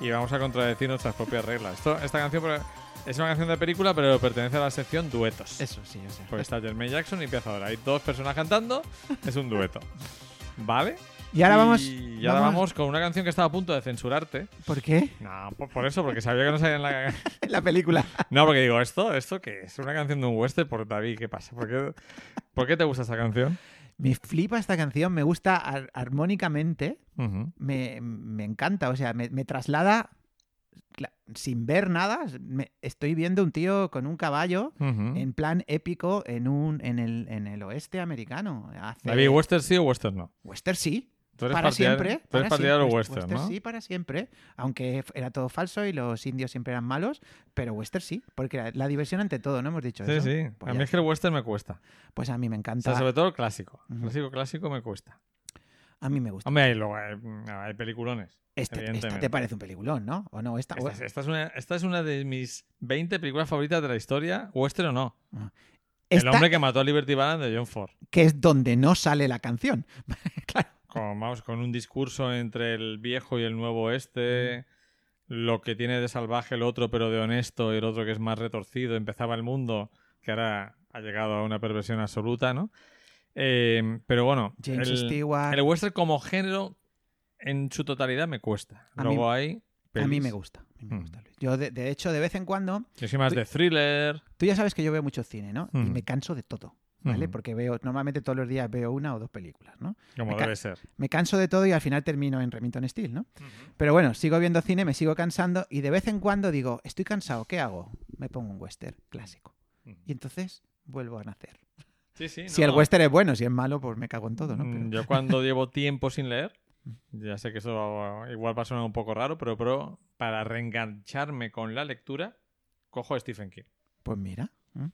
y vamos a contradecir nuestras propias reglas. Esto, esta canción pero, es una canción de película, pero pertenece a la sección duetos. Eso sí, o sea. Pues está Jermaine Jackson y Piazadora. Hay dos personas cantando, es un dueto. ¿Vale? Y ahora vamos. Y ahora vamos con una canción que estaba a punto de censurarte. ¿Por qué? No, por, por eso, porque sabía que no salía en la... En la película. No, porque digo, ¿esto? ¿Esto qué es? ¿Una canción de un western? Por David, ¿qué pasa? ¿Por qué, ¿Por qué te gusta esta canción? Me flipa esta canción, me gusta ar- armónicamente, me, me encanta, o sea, me, me traslada sin ver nada. me- estoy viendo un tío con un caballo en plan épico en un en el, en el oeste americano. Hace- David, ¿western sí o western no? Western sí. Tú eres para partidario- siempre. tú eres para partidario siempre. western, ¿no? sí, para siempre. Aunque era todo falso y los indios siempre eran malos, pero western sí, porque la, la diversión ante todo, ¿no hemos dicho Sí, eso? sí. Pues, a mí es que el western me cuesta. Pues a mí me O encanta. sea, sobre todo el clásico. Clásico, clásico me cuesta. A mí me gusta. Hombre, hay, luego hay, hay peliculones. Este, esta te parece un peliculón, ¿no? ¿O no? Esta, Esta, es- esta es una, esta es una de mis 20 películas favoritas de la historia, western o no. esta- El hombre que mató a Liberty Balance de John Ford. que es donde no sale la canción. claro. Con, vamos, con un discurso entre el viejo y el nuevo oeste, lo que tiene de salvaje el otro, pero de honesto, y el otro que es más retorcido. Empezaba el mundo, que ahora ha llegado a una perversión absoluta, ¿no? Eh, pero bueno, James el, Stewart. el western como género en su totalidad me cuesta. A Luego mí- hay. A mí pelis. me gusta. a mí me gusta, Luis. Yo, de, de hecho, de vez en cuando. Yo soy más Tú- de thriller. Tú ya sabes que yo veo mucho cine, ¿no? Y Ujú. me canso de todo. ¿Vale? Ujú. Porque veo, normalmente todos los días veo una o dos películas, ¿no? Como Me debe ser. Me canso de todo y al final termino en Remington Steel, ¿no? Pero bueno, sigo viendo cine, me sigo cansando y de vez en cuando digo, estoy cansado, ¿qué hago? Me pongo un western clásico. Y entonces vuelvo a nacer. Sí, sí. Si no. el western es bueno, si es malo, pues me cago en todo, ¿no? Pero- Yo cuando llevo tiempo sin leer, ya sé que eso igual va a sonar un poco raro, pero, pero para reengancharme con la lectura, cojo a Stephen King. Pues mira. ¿eh?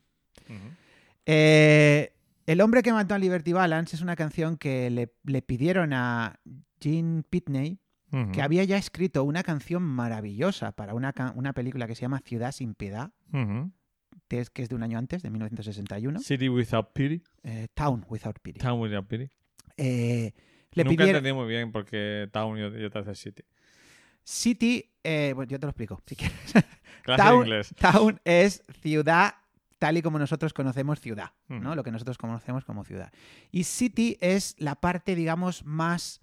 Eh, el hombre que mató a Liberty Balance es una canción que le, le pidieron a Gene Pitney, que había ya escrito una canción maravillosa para una, una película que se llama Ciudad sin Piedad, que es, que es de un año antes, de 1961. City Without Pity. Eh, Town Without Pity. Town Without Pity. Eh, le Nunca entendí muy bien por qué Town y otra vez City. City, eh, bueno, yo te lo explico, si quieres. Clase Town, de inglés. town es ciudad tal y como nosotros conocemos ciudad, ¿no? Lo que nosotros conocemos como ciudad. Y city es la parte, digamos, más...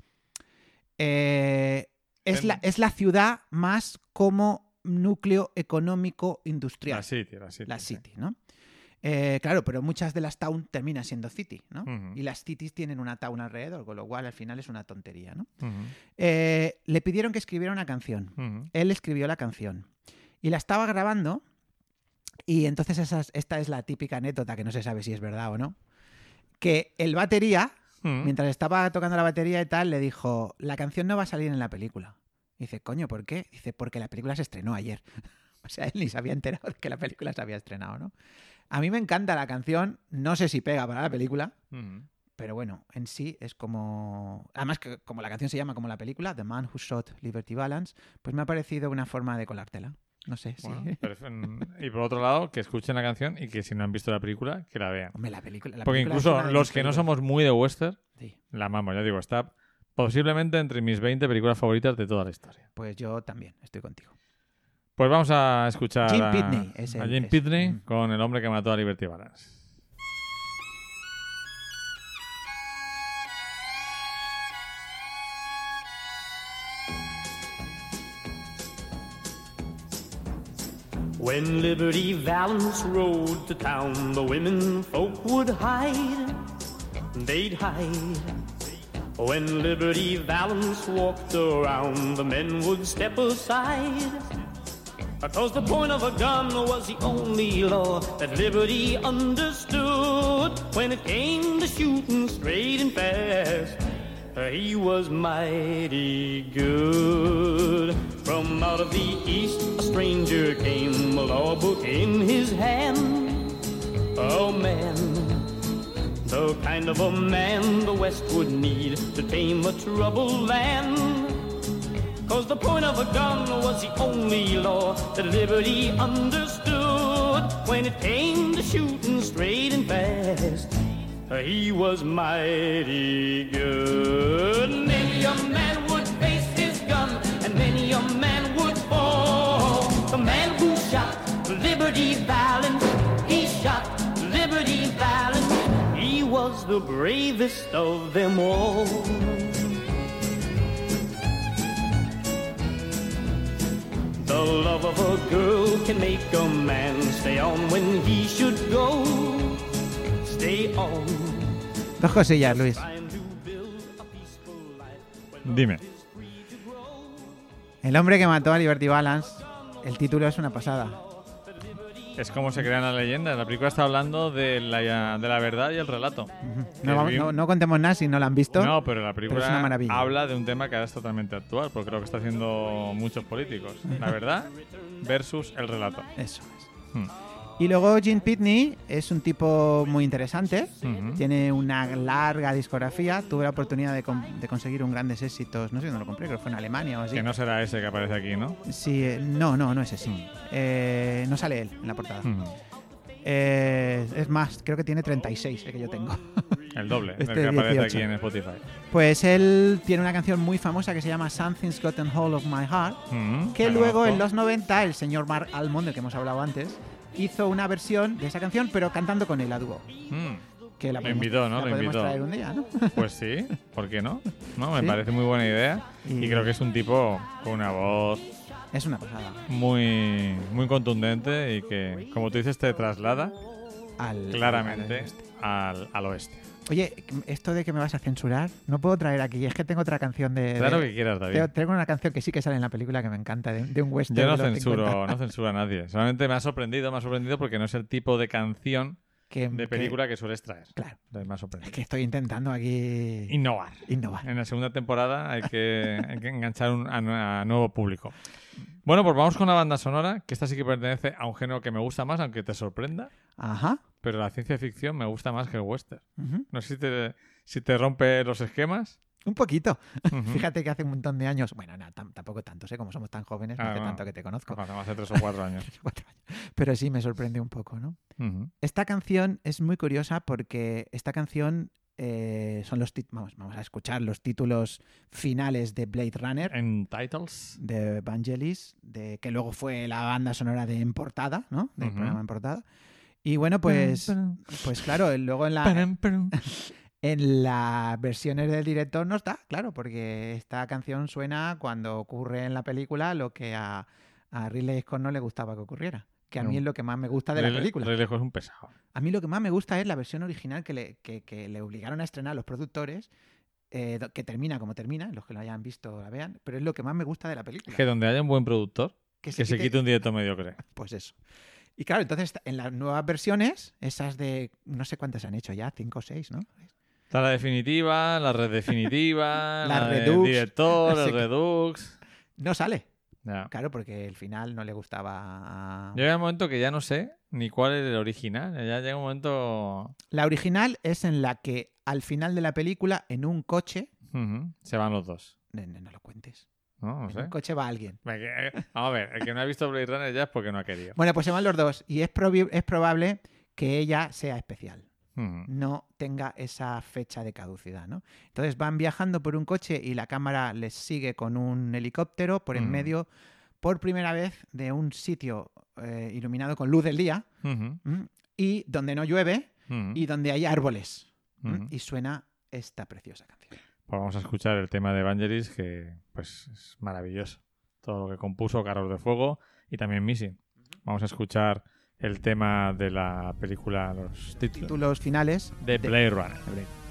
eh, es, En- la, es la ciudad más como núcleo económico industrial. La City, la City. La sí. city, ¿no? Eh, claro, pero muchas de las town terminan siendo city, ¿no? Y las cities tienen una town alrededor, con lo cual al final es una tontería, ¿no? Eh, le pidieron que escribiera una canción. Él escribió la canción. Y la estaba grabando y entonces esa es- esta es la típica anécdota que no se sabe si es verdad o no que el batería mientras estaba tocando la batería y tal le dijo la canción no va a salir en la película y dice coño ¿por qué? dice porque la película se estrenó ayer o sea él ni se había enterado de que la película se había estrenado ¿no? A mí me encanta la canción no sé si pega para la película pero bueno, en sí es como. Además, que como la canción se llama como la película, The Man Who Shot Liberty Balance, pues me ha parecido una forma de colártela. No sé, sí. Y por otro lado, que escuchen la canción y que si no han visto la película, que la vean. Hombre, la película. la Porque película incluso los que no somos muy de western, Sí, la amamos, ya digo, está posiblemente entre mis 20 películas favoritas de toda la historia. pues yo también estoy contigo. Pues vamos a escuchar Jim a, Pitney es a el- Jim es- Pitney mm. con El hombre que mató a Liberty Balance. When Liberty Valance rode to town, the women folk would hide. They'd hide. When Liberty Valance walked around, the men would step aside. Because the point of a gun was the only law that Liberty understood. When it came to shooting straight and fast, he was mighty good. From out of the east, a stranger came, a law book in his hand. Oh man, the kind of a man the West would need to tame a troubled land. Cause the point of a gun was the only law that liberty understood. When it came to shooting straight and fast, he was mighty good. Many a man would face his gun, and many a man would fall. The man who shot Liberty Valance, he shot Liberty Valance. He was the bravest of them all. The love of a girl can make a man stay on when he should go. Stay on. Dos cosillas, Luis. Dime. El hombre que mató a Liberty Balance, el título es una pasada. Es como se crean las leyendas. La película está hablando de la, de la verdad y el relato. No, no- no contemos nada si no la han visto. No, pero la pero película es una maravilla. habla de un tema que ahora es totalmente actual, porque creo que está haciendo muchos políticos. La verdad versus el relato. Eso es. Hmm. Y luego Gene Pitney es un tipo muy interesante. Tiene una larga discografía. Tuve la oportunidad de, con- de conseguir un grandes éxitos. No sé dónde lo compré, creo que fue en Alemania o así. Que no será ese que aparece aquí, ¿no? Sí, eh, no, no, no es ese. Eh, no sale él en la portada. Eh, es más, creo que tiene 36, el que yo tengo. El doble Este del que aparece 18. aquí en Spotify. Pues él tiene una canción muy famosa que se llama Something's Gotten Hold of My Heart. Que luego conozco. en los 90 el señor Mark Almond, del que hemos hablado antes, hizo una versión de esa canción, pero cantando con él a dúo. Mm, Que la podemos- invitó, ¿no? la Lo podemos invitó. traer un día, ¿no? Pues sí, ¿por qué no? No, me Sí. parece muy buena idea. Y- Y creo que es un tipo con una voz Es una pasada. muy, muy contundente y que, como tú dices, te traslada Al, claramente al- al, al oeste. Oye, esto de que me vas a censurar, no puedo traer aquí. Es que tengo otra canción de. Claro de- que quieras, David. tengo, tengo una canción que sí que sale en la película que me encanta, de, de un western. Yo no censuro, 50, no censuro a nadie. Solamente me ha sorprendido, me ha sorprendido porque no es el tipo de canción que, de película que, sueles traer. Claro. Entonces me ha Es sorprendido. que estoy intentando aquí Innovar. innovar. En la segunda temporada hay que, hay que enganchar un- a, a nuevo público. Bueno, pues vamos con la banda sonora, que esta sí que pertenece a un género que me gusta más, aunque te sorprenda, Ajá. pero la ciencia ficción me gusta más que el western. No sé si te, si te rompe los esquemas. Un poquito. Fíjate que hace un montón de años. Bueno, no, tam- tampoco tanto, sé, como somos tan jóvenes, no Ah, hace no. tanto que te conozco. Cuando hace tres o cuatro años. Cuatro años. Pero sí me sorprende un poco, ¿no? Esta canción es muy curiosa porque esta canción eh, son los vamos, vamos a escuchar los títulos finales de Blade Runner En titles. de Vangelis, de que luego fue la banda sonora de En Portada, ¿no? Del programa En Portada. Y bueno, pues, pues claro, luego en la, en las versiones del director no está, claro, porque esta canción suena cuando ocurre en la película lo que a, a Ridley Scott no le gustaba que ocurriera. Que a mí es lo que más me gusta de la película. Lejos es un pesado. A mí lo que más me gusta es la versión original que le, que, que le obligaron a estrenar los productores, eh, que termina como termina, los que lo hayan visto la vean, pero es lo que más me gusta de la película. Es que donde haya un buen productor, que que se quite un directo mediocre. Pues eso. Y claro, entonces en las nuevas versiones, esas de no sé cuántas han hecho ya, cinco o seis, ¿no? Está la definitiva, la red definitiva, La la, director, que- Redux. No sale. Claro, porque el final no le gustaba a... Llega un momento que ya no sé ni cuál es el original. Ya llega un momento. La original es en la que al final de la película, en un coche... Se van los dos. No, no, no lo cuentes. No, no En sé. un coche va alguien. Que- Vamos a ver, el que no ha visto Blade Runner ya es porque no ha querido. Bueno, pues se van los dos y es, es probable que ella sea especial. Ujú. no tenga esa fecha de caducidad, ¿no? Entonces van viajando por un coche y la cámara les sigue con un helicóptero por en Mm. medio, por primera vez, de un sitio eh, iluminado con luz del día y donde no llueve ujú. y donde hay árboles. Y suena esta preciosa canción. Pues vamos a escuchar el tema de Evangelis, que pues es maravilloso. Todo lo que compuso Carros de Fuego y también Missing. Vamos a escuchar el tema de la película, los títulos Títulos finales de Blade Runner. de Blade.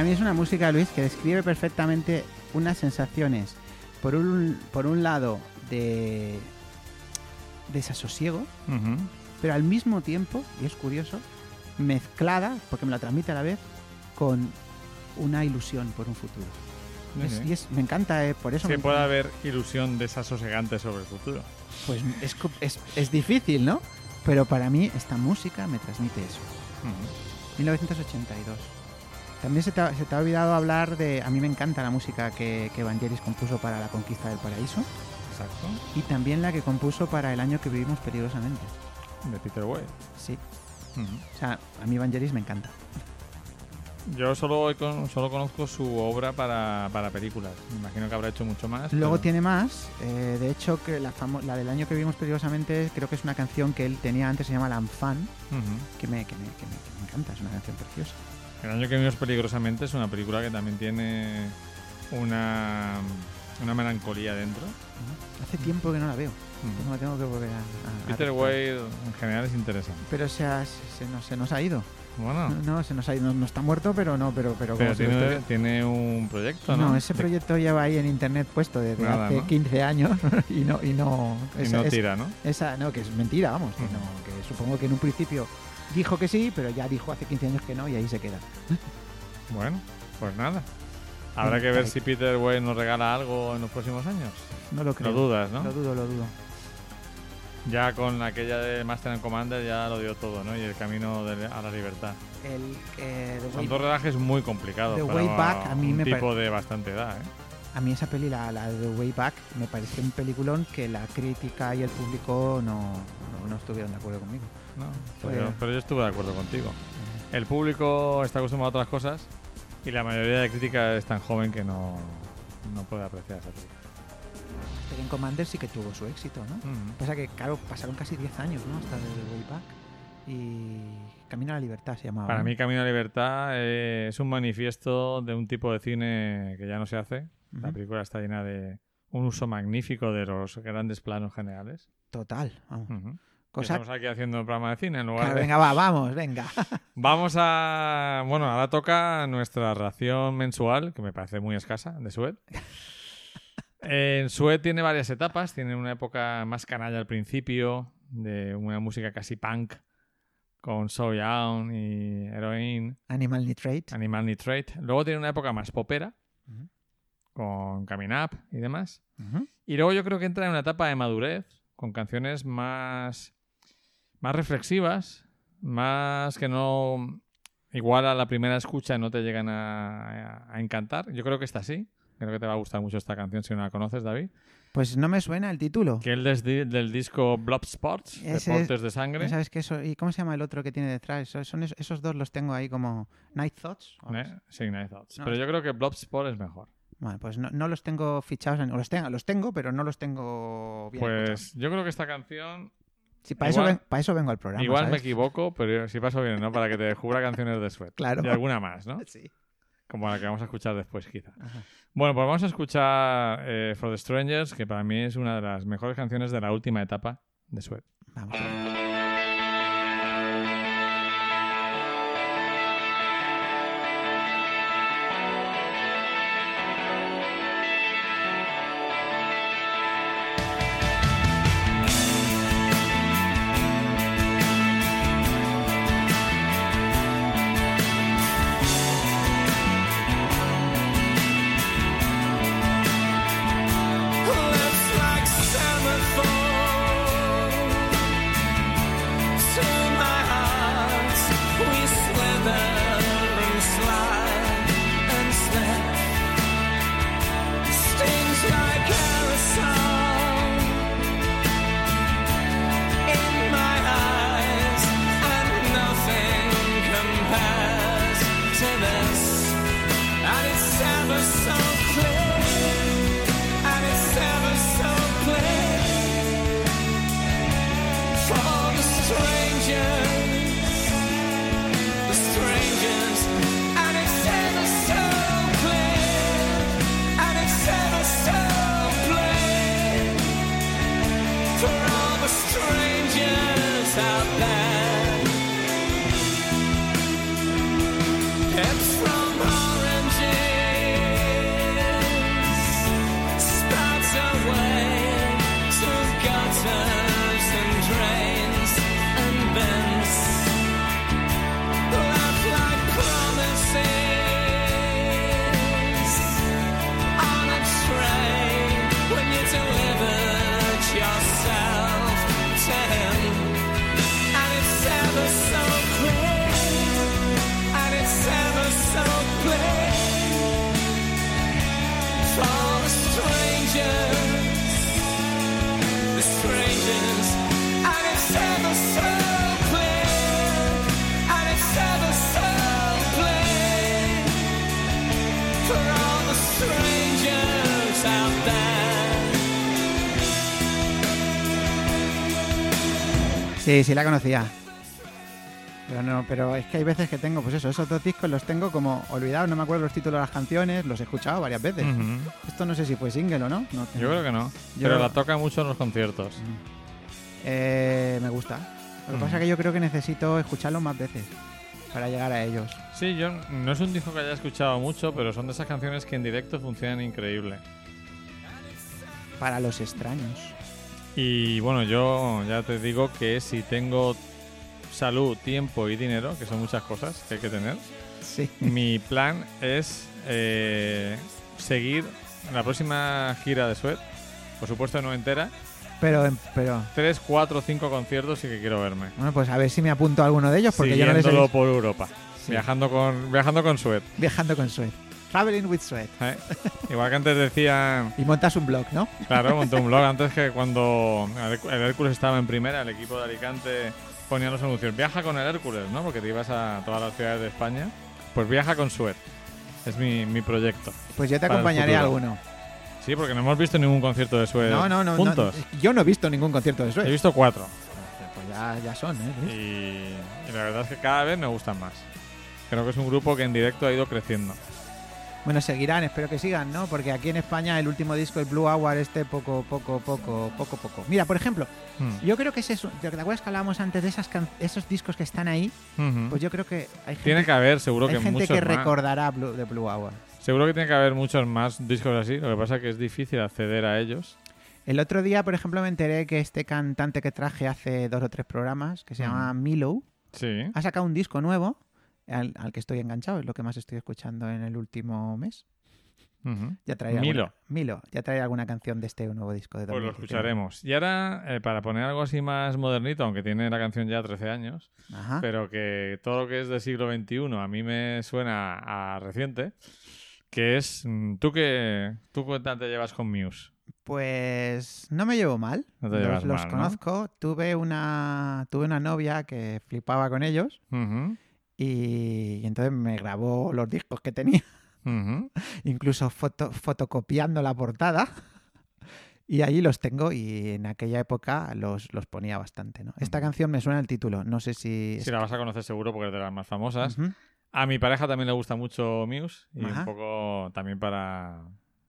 Para mí es una música, Luis, que describe perfectamente unas sensaciones, por un, por un lado, de desasosiego, pero al mismo tiempo, y es curioso, mezclada, porque me la transmite a la vez, con una ilusión por un futuro. Sí, Es- sí. y es- me encanta, eh, por eso Que pueda haber ilusión desasosegante sobre el futuro. Pues es, es, es difícil, ¿no? Pero para mí esta música me transmite eso. Ujú. 1982. También se te, ha, se te ha olvidado hablar de... A mí me encanta la música que, que Vangelis compuso para La Conquista del Paraíso Exacto. y también la que compuso para El año que vivimos peligrosamente. De Peter Way. Sí. O sea, a mí Vangelis me encanta. Yo solo, solo conozco su obra para, para películas. Me imagino que habrá hecho mucho más. Luego pero- tiene más. eh, de hecho, que la, del año que vivimos peligrosamente creo que es una canción que él tenía antes, se llama que me, que, me, que, me, que me encanta, es una canción preciosa. El año que vimos peligrosamente es una película que también tiene una, una melancolía dentro. Hace tiempo que no la veo. No la tengo que volver a... a- a Peter recuperar. Wade en general es interesante. Pero se, ha- se, nos, se nos ha ido. Bueno, No, no, se nos ha ido. No, no está muerto, pero no, pero, pero, pero tiene, tiene un proyecto, ¿no? No, ese proyecto lleva ahí en internet puesto desde Nada, hace ¿no? 15 años y no y no, y esa- no es- tira, ¿no? esa no que es mentira, vamos, que, no, que supongo que en un principio dijo que sí, pero ya dijo hace 15 años que no y ahí se queda. Bueno, pues nada. Habrá Sí, que ver si Peter Wade nos regala algo en los próximos años. No lo creo. Lo dudas, ¿no? Lo dudo, lo dudo. Ya con aquella de Master and Commander ya lo dio todo, ¿no? Y el camino de- a la libertad. El eh, Son Way- dos rodajes muy complicados The para Way Back a mí un me tipo de bastante edad, ¿eh? a mí esa peli la, la de The Way Back me pareció un peliculón que la crítica y el público no, no, no estuvieron de acuerdo conmigo. No, pero, pero yo estuve de acuerdo contigo. El público está acostumbrado a otras cosas y la mayoría de crítica es tan joven que no, no puede apreciar esa película. Pero en Commander sí que tuvo su éxito, ¿no? Ujú. Pasa que, claro, pasaron casi 10 años, ¿no? Hasta The Way Back. Y Camino a la Libertad se llamaba. Para ¿no? mí Camino a la Libertad eh, es un manifiesto de un tipo de cine que ya no se hace. La Ujú. película está llena de un uso magnífico de los grandes planos generales. Total, vamos. Ujú. Y Cosa... Estamos aquí haciendo un programa de cine en lugar Claro, de... venga, va, vamos, venga. Vamos a... Bueno, ahora toca nuestra ración mensual, que me parece muy escasa, de Sued. En Sued tiene varias etapas. Tiene una época más canalla al principio, de una música casi punk, con So Young y Heroin, Animal Nitrate. Animal Nitrate. Luego tiene una época más popera, con Coming Up y demás. Y luego yo creo que entra en una etapa de madurez, con canciones más, más reflexivas, más que no igual a la primera escucha no te llegan a, a encantar. Yo creo que esta sí. Creo que te va a gustar mucho esta canción si no la conoces, David. Pues no me suena el título. Que es del, del disco Blob Sports, Deportes de Sangre. ¿Sabes qué? Eso, ¿Y cómo se llama el otro que tiene detrás? Son es- esos dos los tengo ahí como Night Thoughts. ¿Eh? Sí, Night Thoughts. No, Pero yo creo que Blob Sport es mejor. Vale, pues no, no los tengo fichados. En, o los, tengo, los tengo, pero no los tengo bien Pues escuchados. yo creo que esta canción Sí, para, eso igual- para eso vengo al programa. Igual me equivoco, pero si paso bien, ¿no? Para que te descubra canciones de Sweat. Claro. Y alguna más, ¿no? Sí. Como la que vamos a escuchar después, quizá. Ajá. Bueno, pues vamos a escuchar eh, For the Strangers, que para mí es una de las mejores canciones de la última etapa de Sweat. Vamos a ver. Sí, sí la conocía. Pero no, pero es que hay veces que tengo, pues eso, esos dos discos los tengo como olvidados, no me acuerdo los títulos de las canciones, los he escuchado varias veces. Esto no sé si fue single o no. no Yo creo que no. Yo- Pero la toca mucho en los conciertos. Eh, me gusta. Lo que pasa es que yo creo que necesito escucharlos más veces para llegar a ellos. Sí, yo no es un disco que haya escuchado mucho, pero son de esas canciones que en directo funcionan increíble. Para los extraños. Y bueno, yo ya te digo que si tengo salud, tiempo y dinero, que son muchas cosas que hay que tener, Sí. mi plan es eh, seguir la próxima gira de Sweat. Por supuesto, no entera. Pero, pero, Tres, cuatro, cinco conciertos y que quiero verme. bueno, pues a ver si me apunto a alguno de ellos, porque yo no les he por Europa. Sí. Viajando con viajando con Sweat. Viajando con Sweat. Traveling with Sweat. ¿eh? Igual que antes decían, Y montas un blog, ¿no? claro, monté un blog antes que cuando el Hércu- el Hércules estaba en primera, el equipo de Alicante ponía los anuncios, viaja con el Hércules, ¿no? Porque te ibas a todas las ciudades de España. Pues viaja con Sweat. Es mi, mi proyecto. Pues yo te acompañaré a alguno. Sí, porque no hemos visto ningún concierto de Sweat No, no, no, no. juntos. Yo no he visto ningún concierto de Sweat. He visto cuatro. Pues ya, ya son, ¿eh? Y, y la verdad es que cada vez me gustan más. Creo que es un grupo que en directo ha ido creciendo. Bueno, seguirán, espero que sigan, ¿no? Porque aquí en España el último disco, el Blue Hour, este poco, poco, poco, poco, poco. Mira, por ejemplo, Hmm. yo creo que ese ¿te acuerdas que hablábamos antes de esas can- esos discos que están ahí? Pues yo creo que hay gente, tiene que haber, seguro hay que gente muchos que más. recordará Blue, de Blue Hour. Seguro que tiene que haber muchos más discos así. Lo que pasa es que es difícil acceder a ellos. El otro día, por ejemplo, me enteré que este cantante que traje hace dos o tres programas, que se llama Milo, Sí. ha sacado un disco nuevo al, al que estoy enganchado, es lo que más estoy escuchando en el último mes. Ya traeré Milo. Alguna, Milo, ya traeré alguna canción de este nuevo disco de Pues lo 2019. escucharemos. Y ahora, eh, para poner algo así más modernito, aunque tiene la canción ya 13 años, Ajá. pero que todo lo que es del siglo XXI a mí me suena a reciente, que es, mm, ¿tú qué, tú qué te llevas con Muse? Pues no me llevo mal. No te los llevas los mal, ¿no? conozco. Tuve una tuve una novia que flipaba con ellos y, y entonces me grabó los discos que tenía, incluso foto- fotocopiando la portada. Y ahí los tengo y en aquella época los, los ponía bastante. ¿no? Esta canción me suena el título. No sé si... Sí, la vas a conocer seguro porque es de las más famosas. A mi pareja también le gusta mucho Muse y Ajá. un poco también para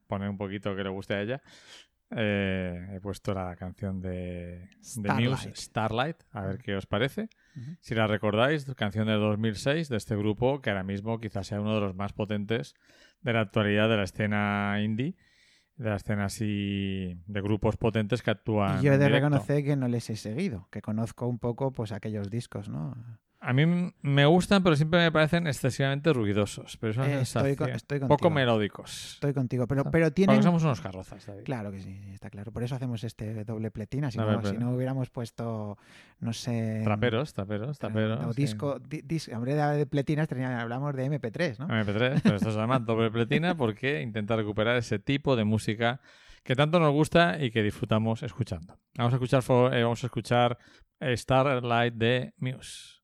poner un poquito que le guste a ella. eh, he puesto la canción de, de Muse, Starlight. Starlight, a ver qué os parece. Si la recordáis, canción de 2006 de este grupo que ahora mismo quizás sea uno de los más potentes de la actualidad de la escena indie, de la escena así de grupos potentes que actúan. Y yo he de directo. reconocer que no les he seguido, que conozco un poco pues aquellos discos, ¿no? A mí me gustan, pero siempre me parecen excesivamente ruidosos. Pero es una Eh, estoy con- estoy poco melódicos. Estoy contigo, pero, pero tienen... Porque somos unos carrozas, David. Claro que sí, está claro. Por eso hacemos este doble pletina. Si, no, si no hubiéramos puesto, no sé... Traperos, traperos, traperos. o sí. disco, di- dis- en vez de pletinas hablamos de MP3, ¿no? MP3, pero esto se llama doble pletina porque intenta recuperar ese tipo de música que tanto nos gusta y que disfrutamos escuchando. Vamos a escuchar, eh, vamos a escuchar Starlight de Muse.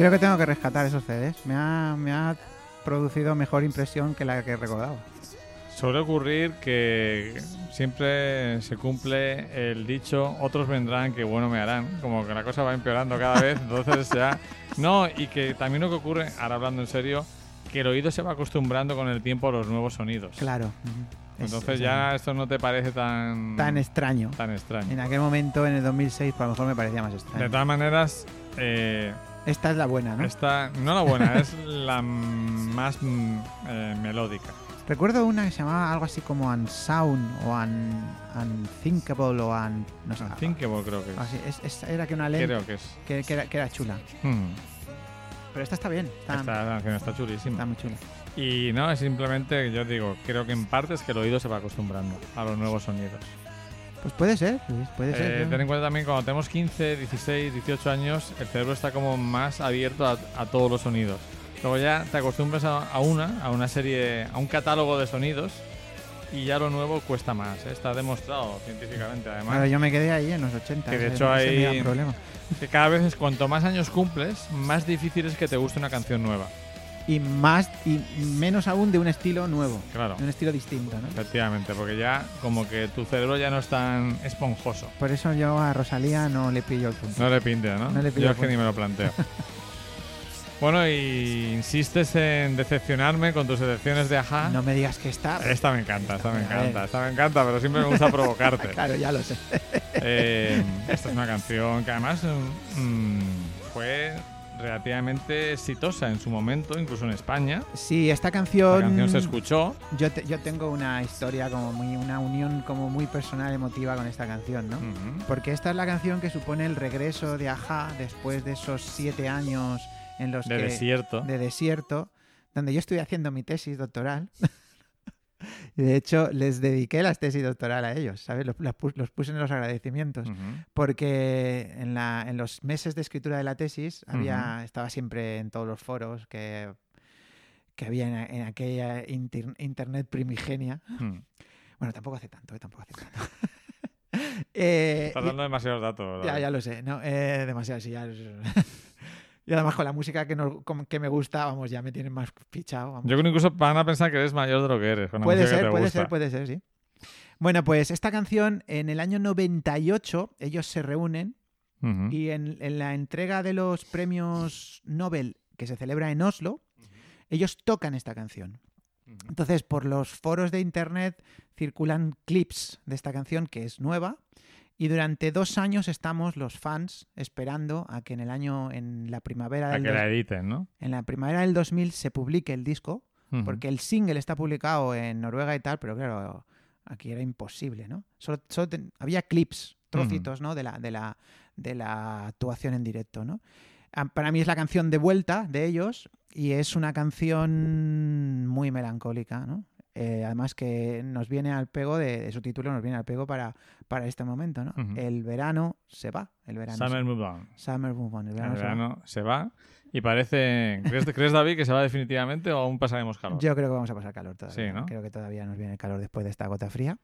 Creo que tengo que rescatar esos CDs. Me ha, me ha producido mejor impresión que la que recordaba. Suele ocurrir que siempre se cumple el dicho, otros vendrán que bueno me harán, como que la cosa va empeorando cada vez, entonces ya... No, y que también lo que ocurre, ahora hablando en serio, que el oído se va acostumbrando con el tiempo a los nuevos sonidos. Claro. Entonces es ya esto no te parece tan... Tan extraño. tan extraño. En aquel momento, en el 2006, pues a lo mejor me parecía más De extraño. todas maneras, eh, Esta es la buena, ¿no? esta, no la buena, es la más mm, eh, melódica. Recuerdo una que se llamaba algo así como Unsound o un, Unthinkable o un... No sé. Thinkable creo que es. Así, es- es- era que una ley Creo que es. que, que era, que era chula. Hmm. Pero esta está bien. Está, Esta canción está está chulísima. muy chula. Y no, es simplemente, yo digo, creo que en parte es que el oído se va acostumbrando a los nuevos sonidos. Pues puede ser, puede ser. Eh, ¿no? ten en cuenta también cuando tenemos 15, 16, 18 años, el cerebro está como más abierto a, a todos los sonidos. Luego ya te acostumbras a, a una, a una serie, a un catálogo de sonidos y ya lo nuevo cuesta más. ¿eh? Está demostrado científicamente además. Claro, yo me quedé ahí en los 80. Que de hecho hay-. Que cada vez es cuanto más años cumples, más difícil es que te guste una canción nueva. Y más y menos aún de un estilo nuevo, Claro, de un estilo distinto, ¿no? efectivamente, porque ya como que tu cerebro ya no es tan esponjoso. Por eso yo a Rosalía no le pillo el punto. No le pinte, ¿no? No le pillo Yo es que ni me lo planteo. bueno, y insistes en decepcionarme con tus selecciones de Aja. No me digas que está. Esta me encanta, esta me encanta, esta me encanta, pero siempre me gusta provocarte. Claro, ya lo sé. Eh, esta es una canción que además mm, fue relativamente exitosa en su momento, incluso en España. Sí, esta La canción. canción se escuchó. Yo, te- yo tengo una historia como muy. una unión como muy personal, emotiva con esta canción, ¿no? Porque esta es la canción que supone el regreso de Aja después de esos siete años en los De que. desierto. de desierto, donde yo estoy haciendo mi tesis doctoral. y de hecho, les dediqué las tesis doctoral a ellos, ¿sabes? Los, los puse en los agradecimientos. Porque en, la, en los meses de escritura de la tesis había, estaba siempre en todos los foros que, que había en, en aquella inter- internet primigenia. Mm. Bueno, tampoco hace tanto, ¿eh? tampoco hace tanto. Eh, Estás dando demasiados datos. ya, David. ya lo sé, no, eh, demasiado, sí, ya. Y además con la música que, nos- que me gusta, vamos, ya me tienen más fichado. vamos. Yo creo que incluso van a pensar que eres mayor de lo que eres. Con la Puede que ser, te puede gusta. ser, puede ser, sí. Bueno, pues esta canción en el año 98 ellos se reúnen y en, en la entrega de los premios Nobel que se celebra en Oslo, ellos tocan esta canción. Entonces, por los foros de internet circulan clips de esta canción que es nueva y durante dos años estamos los fans esperando a que en el año, en la primavera A del, que dos- la editen, ¿no? en la primavera del 2000 se publique el disco porque el single está publicado en Noruega y tal, pero claro, aquí era imposible, ¿no? Solo, solo ten- había clips, trocitos, ¿no? De la, de, la, de la actuación en directo, ¿no? Ah, Para mí es la canción de vuelta de ellos y es una canción muy melancólica, ¿no? Eh, además que nos viene al pego de, de su título, nos viene al pego para, para este momento, ¿no? El verano se va, el verano se- Summer Move On. Summer move on, el El verano se va. verano se va y parece... ¿Crees, ¿Crees, David, que se va definitivamente o aún pasaremos calor? Yo creo que vamos a pasar calor todavía. Sí, ¿no? Creo que todavía nos viene el calor después de esta gota fría.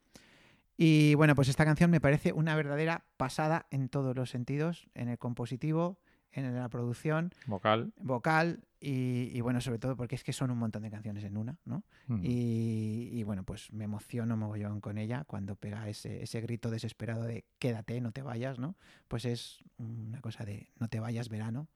Y bueno, pues esta canción me parece una verdadera pasada en todos los sentidos, en el compositivo, en la producción, Vocal. vocal y, y bueno, sobre todo porque es que son un montón de canciones en una, ¿no? Mm. Y, y bueno, pues me emociono mogollón con ella cuando pega ese, ese grito desesperado de quédate, no te vayas, ¿no? Pues es una cosa de no te vayas verano.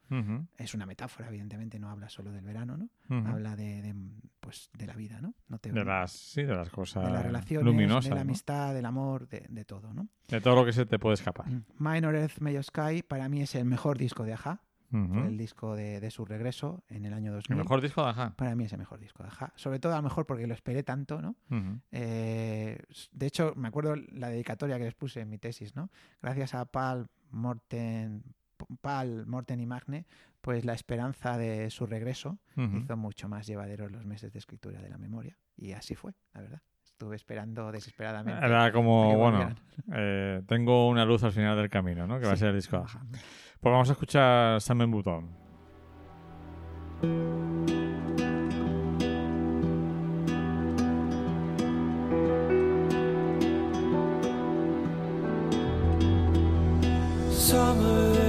Es una metáfora, evidentemente, no habla solo del verano, ¿no? habla de, de, pues, de la vida, ¿no? no te- De las, sí, de las cosas de las relaciones, luminosas. de la ¿no? amistad, del amor, de, de todo, ¿no? De todo lo que se te puede escapar. Minor Earth, Major Sky para mí es el mejor disco de Aja, El disco de, de su regreso en el año 2000. El mejor disco de Aja. Para mí es el mejor disco de Aja, sobre todo a lo mejor porque lo esperé tanto, ¿no? Eh, de hecho, me acuerdo la dedicatoria que les puse en mi tesis, ¿no? Gracias a Pal, Morten, Pal, Morten y Magne, pues la esperanza de su regreso hizo mucho más llevaderos los meses de escritura de la memoria. Y así fue, la verdad. Estuve esperando desesperadamente. Era como, bueno, eh, tengo una luz al final del camino, ¿no? Que va a ser el disco de Aja. Pues vamos a escuchar Samen Button. Summer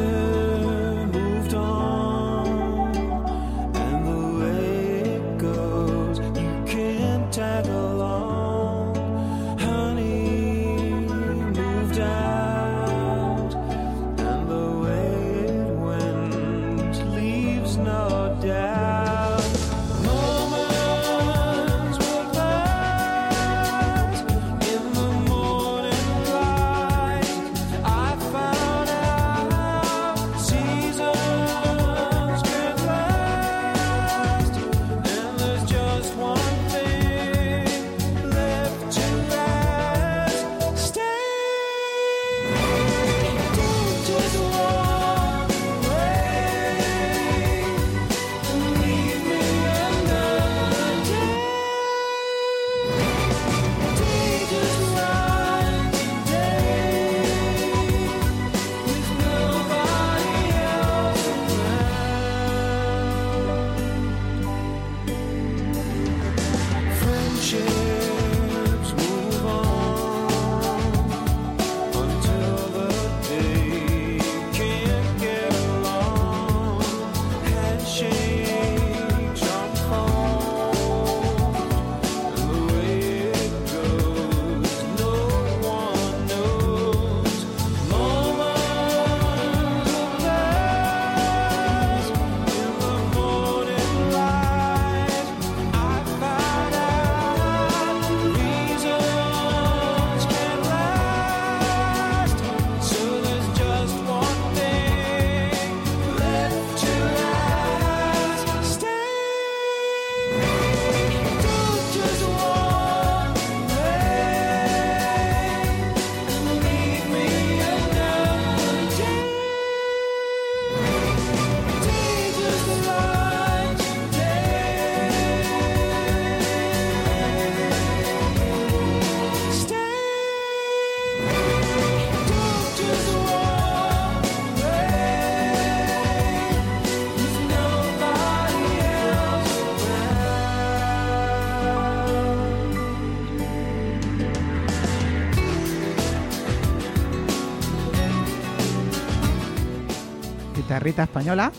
guitarrita española.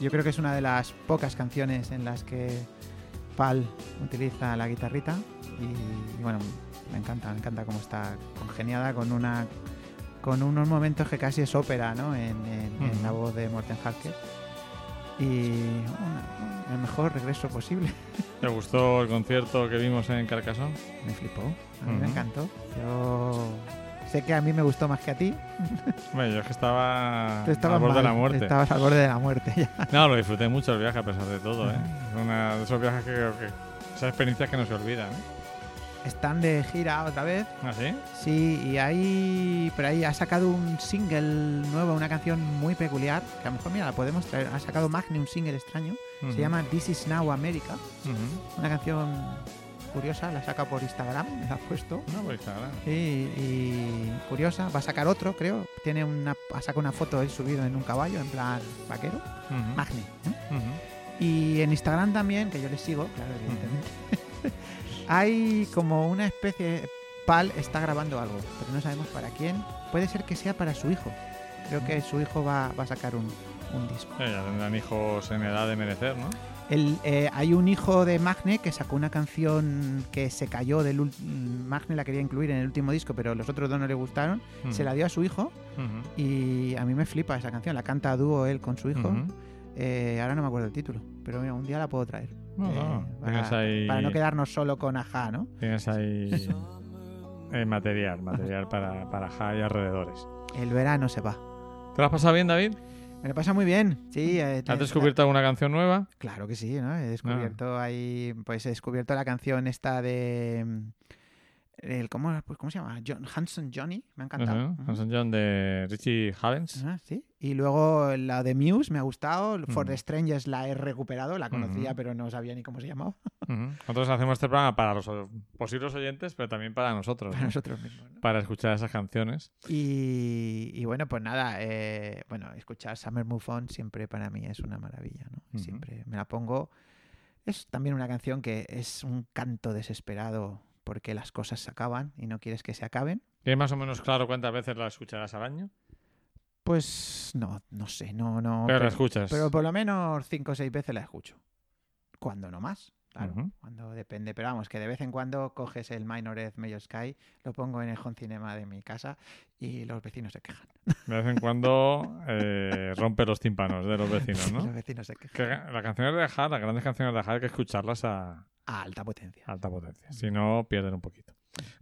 Yo creo que es una de las pocas canciones en las que Pal utiliza la guitarrita y, y bueno, me encanta, me encanta cómo está congeniada con una con unos momentos que casi es ópera, ¿no? En, en- en Ujú. la voz de Morten Harker. Y una- el mejor regreso posible. ¿Te gustó el concierto que vimos en Carcassonne? Me flipó, a mí me encantó. Yo sé que a mí me gustó más que a ti. Bueno, yo es que estaba al borde de la muerte. Estabas al borde de la muerte ya. No, lo disfruté mucho el viaje a pesar de todo, ¿eh? Es una de esos viajes que creo que... Esas experiencias que no se olvidan, ¿eh? Están de gira otra vez. ¿Ah, sí? Sí, y ahí, pero ahí ha sacado un single nuevo, una canción muy peculiar, que a lo mejor, mira, la podemos traer. Ha sacado Magne un single extraño, se llama This Is Now America, una canción curiosa, la saca por Instagram, me la ha puesto. No, por Instagram. Y curiosa, va a sacar otro, creo. Tiene una, ha sacado una foto él subido en un caballo, en plan vaquero. Ujú. Magne. ¿eh? Y en Instagram también, que yo le sigo, claro, evidentemente. hay como una especie. Pal está grabando algo, pero no sabemos para quién. Puede ser que sea para su hijo. Creo que su hijo va, va a sacar un, un disco. Eh, ya tendrán hijos en edad de merecer, ¿no? El, eh, hay un hijo de Magne que sacó una canción que se cayó del Magne la quería incluir en el último disco, pero los otros dos no le gustaron. Se la dio a su hijo y a mí me flipa esa canción. La canta a dúo él con su hijo. Eh, ahora no me acuerdo el título, pero mira, un día la puedo traer. No, Eh, no, para, ahí- para no quedarnos solo con Aja, ¿no? Tienes ahí eh, material, material para, para Ja y alrededores. El verano se va. ¿Te lo has pasado bien, David? Me lo pasa muy bien, sí. eh, ¿Has descubierto alguna canción nueva? Claro que sí, ¿no? He descubierto ahí, pues he descubierto la canción esta de... mm, El, ¿cómo, pues, ¿Cómo se llama? John, Hanson Johnny, me ha encantado. Hanson John de Richie Havens. Sí. Y luego la de Muse me ha gustado. For the Strangers la he recuperado, la conocía, pero no sabía ni cómo se llamaba. Nosotros hacemos este programa para los posibles oyentes, pero también para nosotros. Para ¿no? nosotros mismos. ¿no? Para escuchar esas canciones. Y, y bueno, pues nada, eh, bueno, escuchar Summer Move On siempre para mí es una maravilla, ¿no? Siempre me la pongo. Es también una canción que es un canto desesperado porque las cosas se acaban y no quieres que se acaben. ¿Tienes más o menos claro cuántas veces la escucharás al año? Pues no, no sé, no, no. Pero la escuchas. Pero por lo menos cinco o seis veces la escucho. Cuando no más, claro. Cuando depende. Pero vamos, que de vez en cuando coges el Minor Earth Major Sky, lo pongo en el home cinema de mi casa y los vecinos se quejan. De vez en cuando eh, rompe los tímpanos de los vecinos, Los ¿no? vecinos se quejan. Que las canciones de Ajar, las grandes canciones de Ajar, hay que escucharlas a A alta potencia. alta potencia. Si no, pierden un poquito.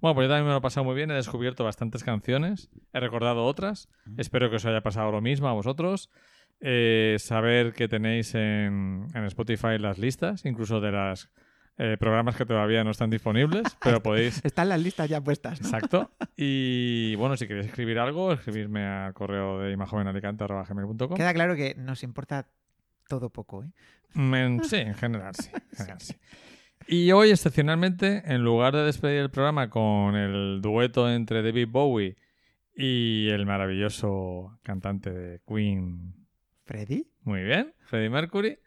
Bueno, pues yo también me lo he pasado muy bien. He descubierto bastantes canciones. He recordado otras. Espero que os haya pasado lo mismo a vosotros. Eh, saber que tenéis en, en Spotify las listas, incluso de los programas que todavía no están disponibles, pero podéis Están las listas ya puestas, ¿no? Exacto. Y bueno, si queréis escribir algo, escribirme al correo de imajovenalicante.com. Queda claro que nos importa todo poco, ¿eh? Mm, Sí, en general sí, en general sí. Y hoy, excepcionalmente, en lugar de despedir el programa con el dueto entre David Bowie y el maravilloso cantante de Queen, ¿Freddy? muy bien, Freddie Mercury,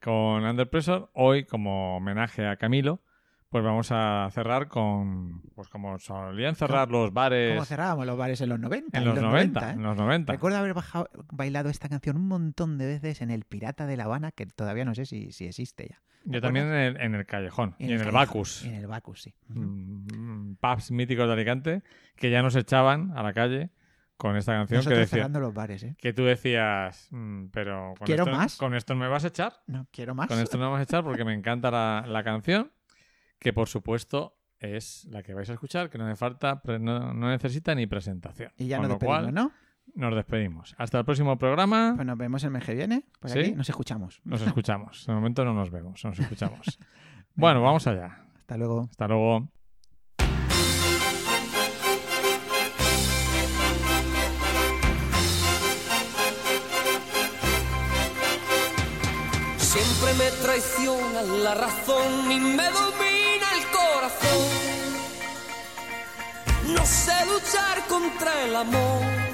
con Under Pressure, hoy, como homenaje a Camilo, pues vamos a cerrar con, pues como solían cerrar los bares ¿Cómo cerrábamos los bares en los 90? en los 90, ¿eh? en los 90. Recuerdo haber bajado- bailado esta canción un montón de veces en el Pirata de La Habana, que todavía no sé si, si existe ya. Yo también en el, en el Callejón y en el, Bacus. En el Bacus, sí. Mm, pubs míticos de Alicante que ya nos echaban a la calle con esta canción que Nosotros decía cerrando los bares, ¿eh? que tú decías "Mm, pero con Quiero esto, más. con esto no me vas a echar No, quiero más. con esto no me vas a echar porque me encanta la, la canción que por supuesto es la que vais a escuchar que no me falta no, no necesita ni presentación Y ya Con nos lo cual, ¿no? Nos despedimos hasta el próximo programa Pues nos vemos el mes que viene. Por ¿Sí? aquí nos escuchamos. nos escuchamos de momento no nos vemos nos escuchamos bueno vamos allá Hasta luego. hasta luego Siempre me traiciona la razón y me domina el corazón. No sé luchar contra el amor.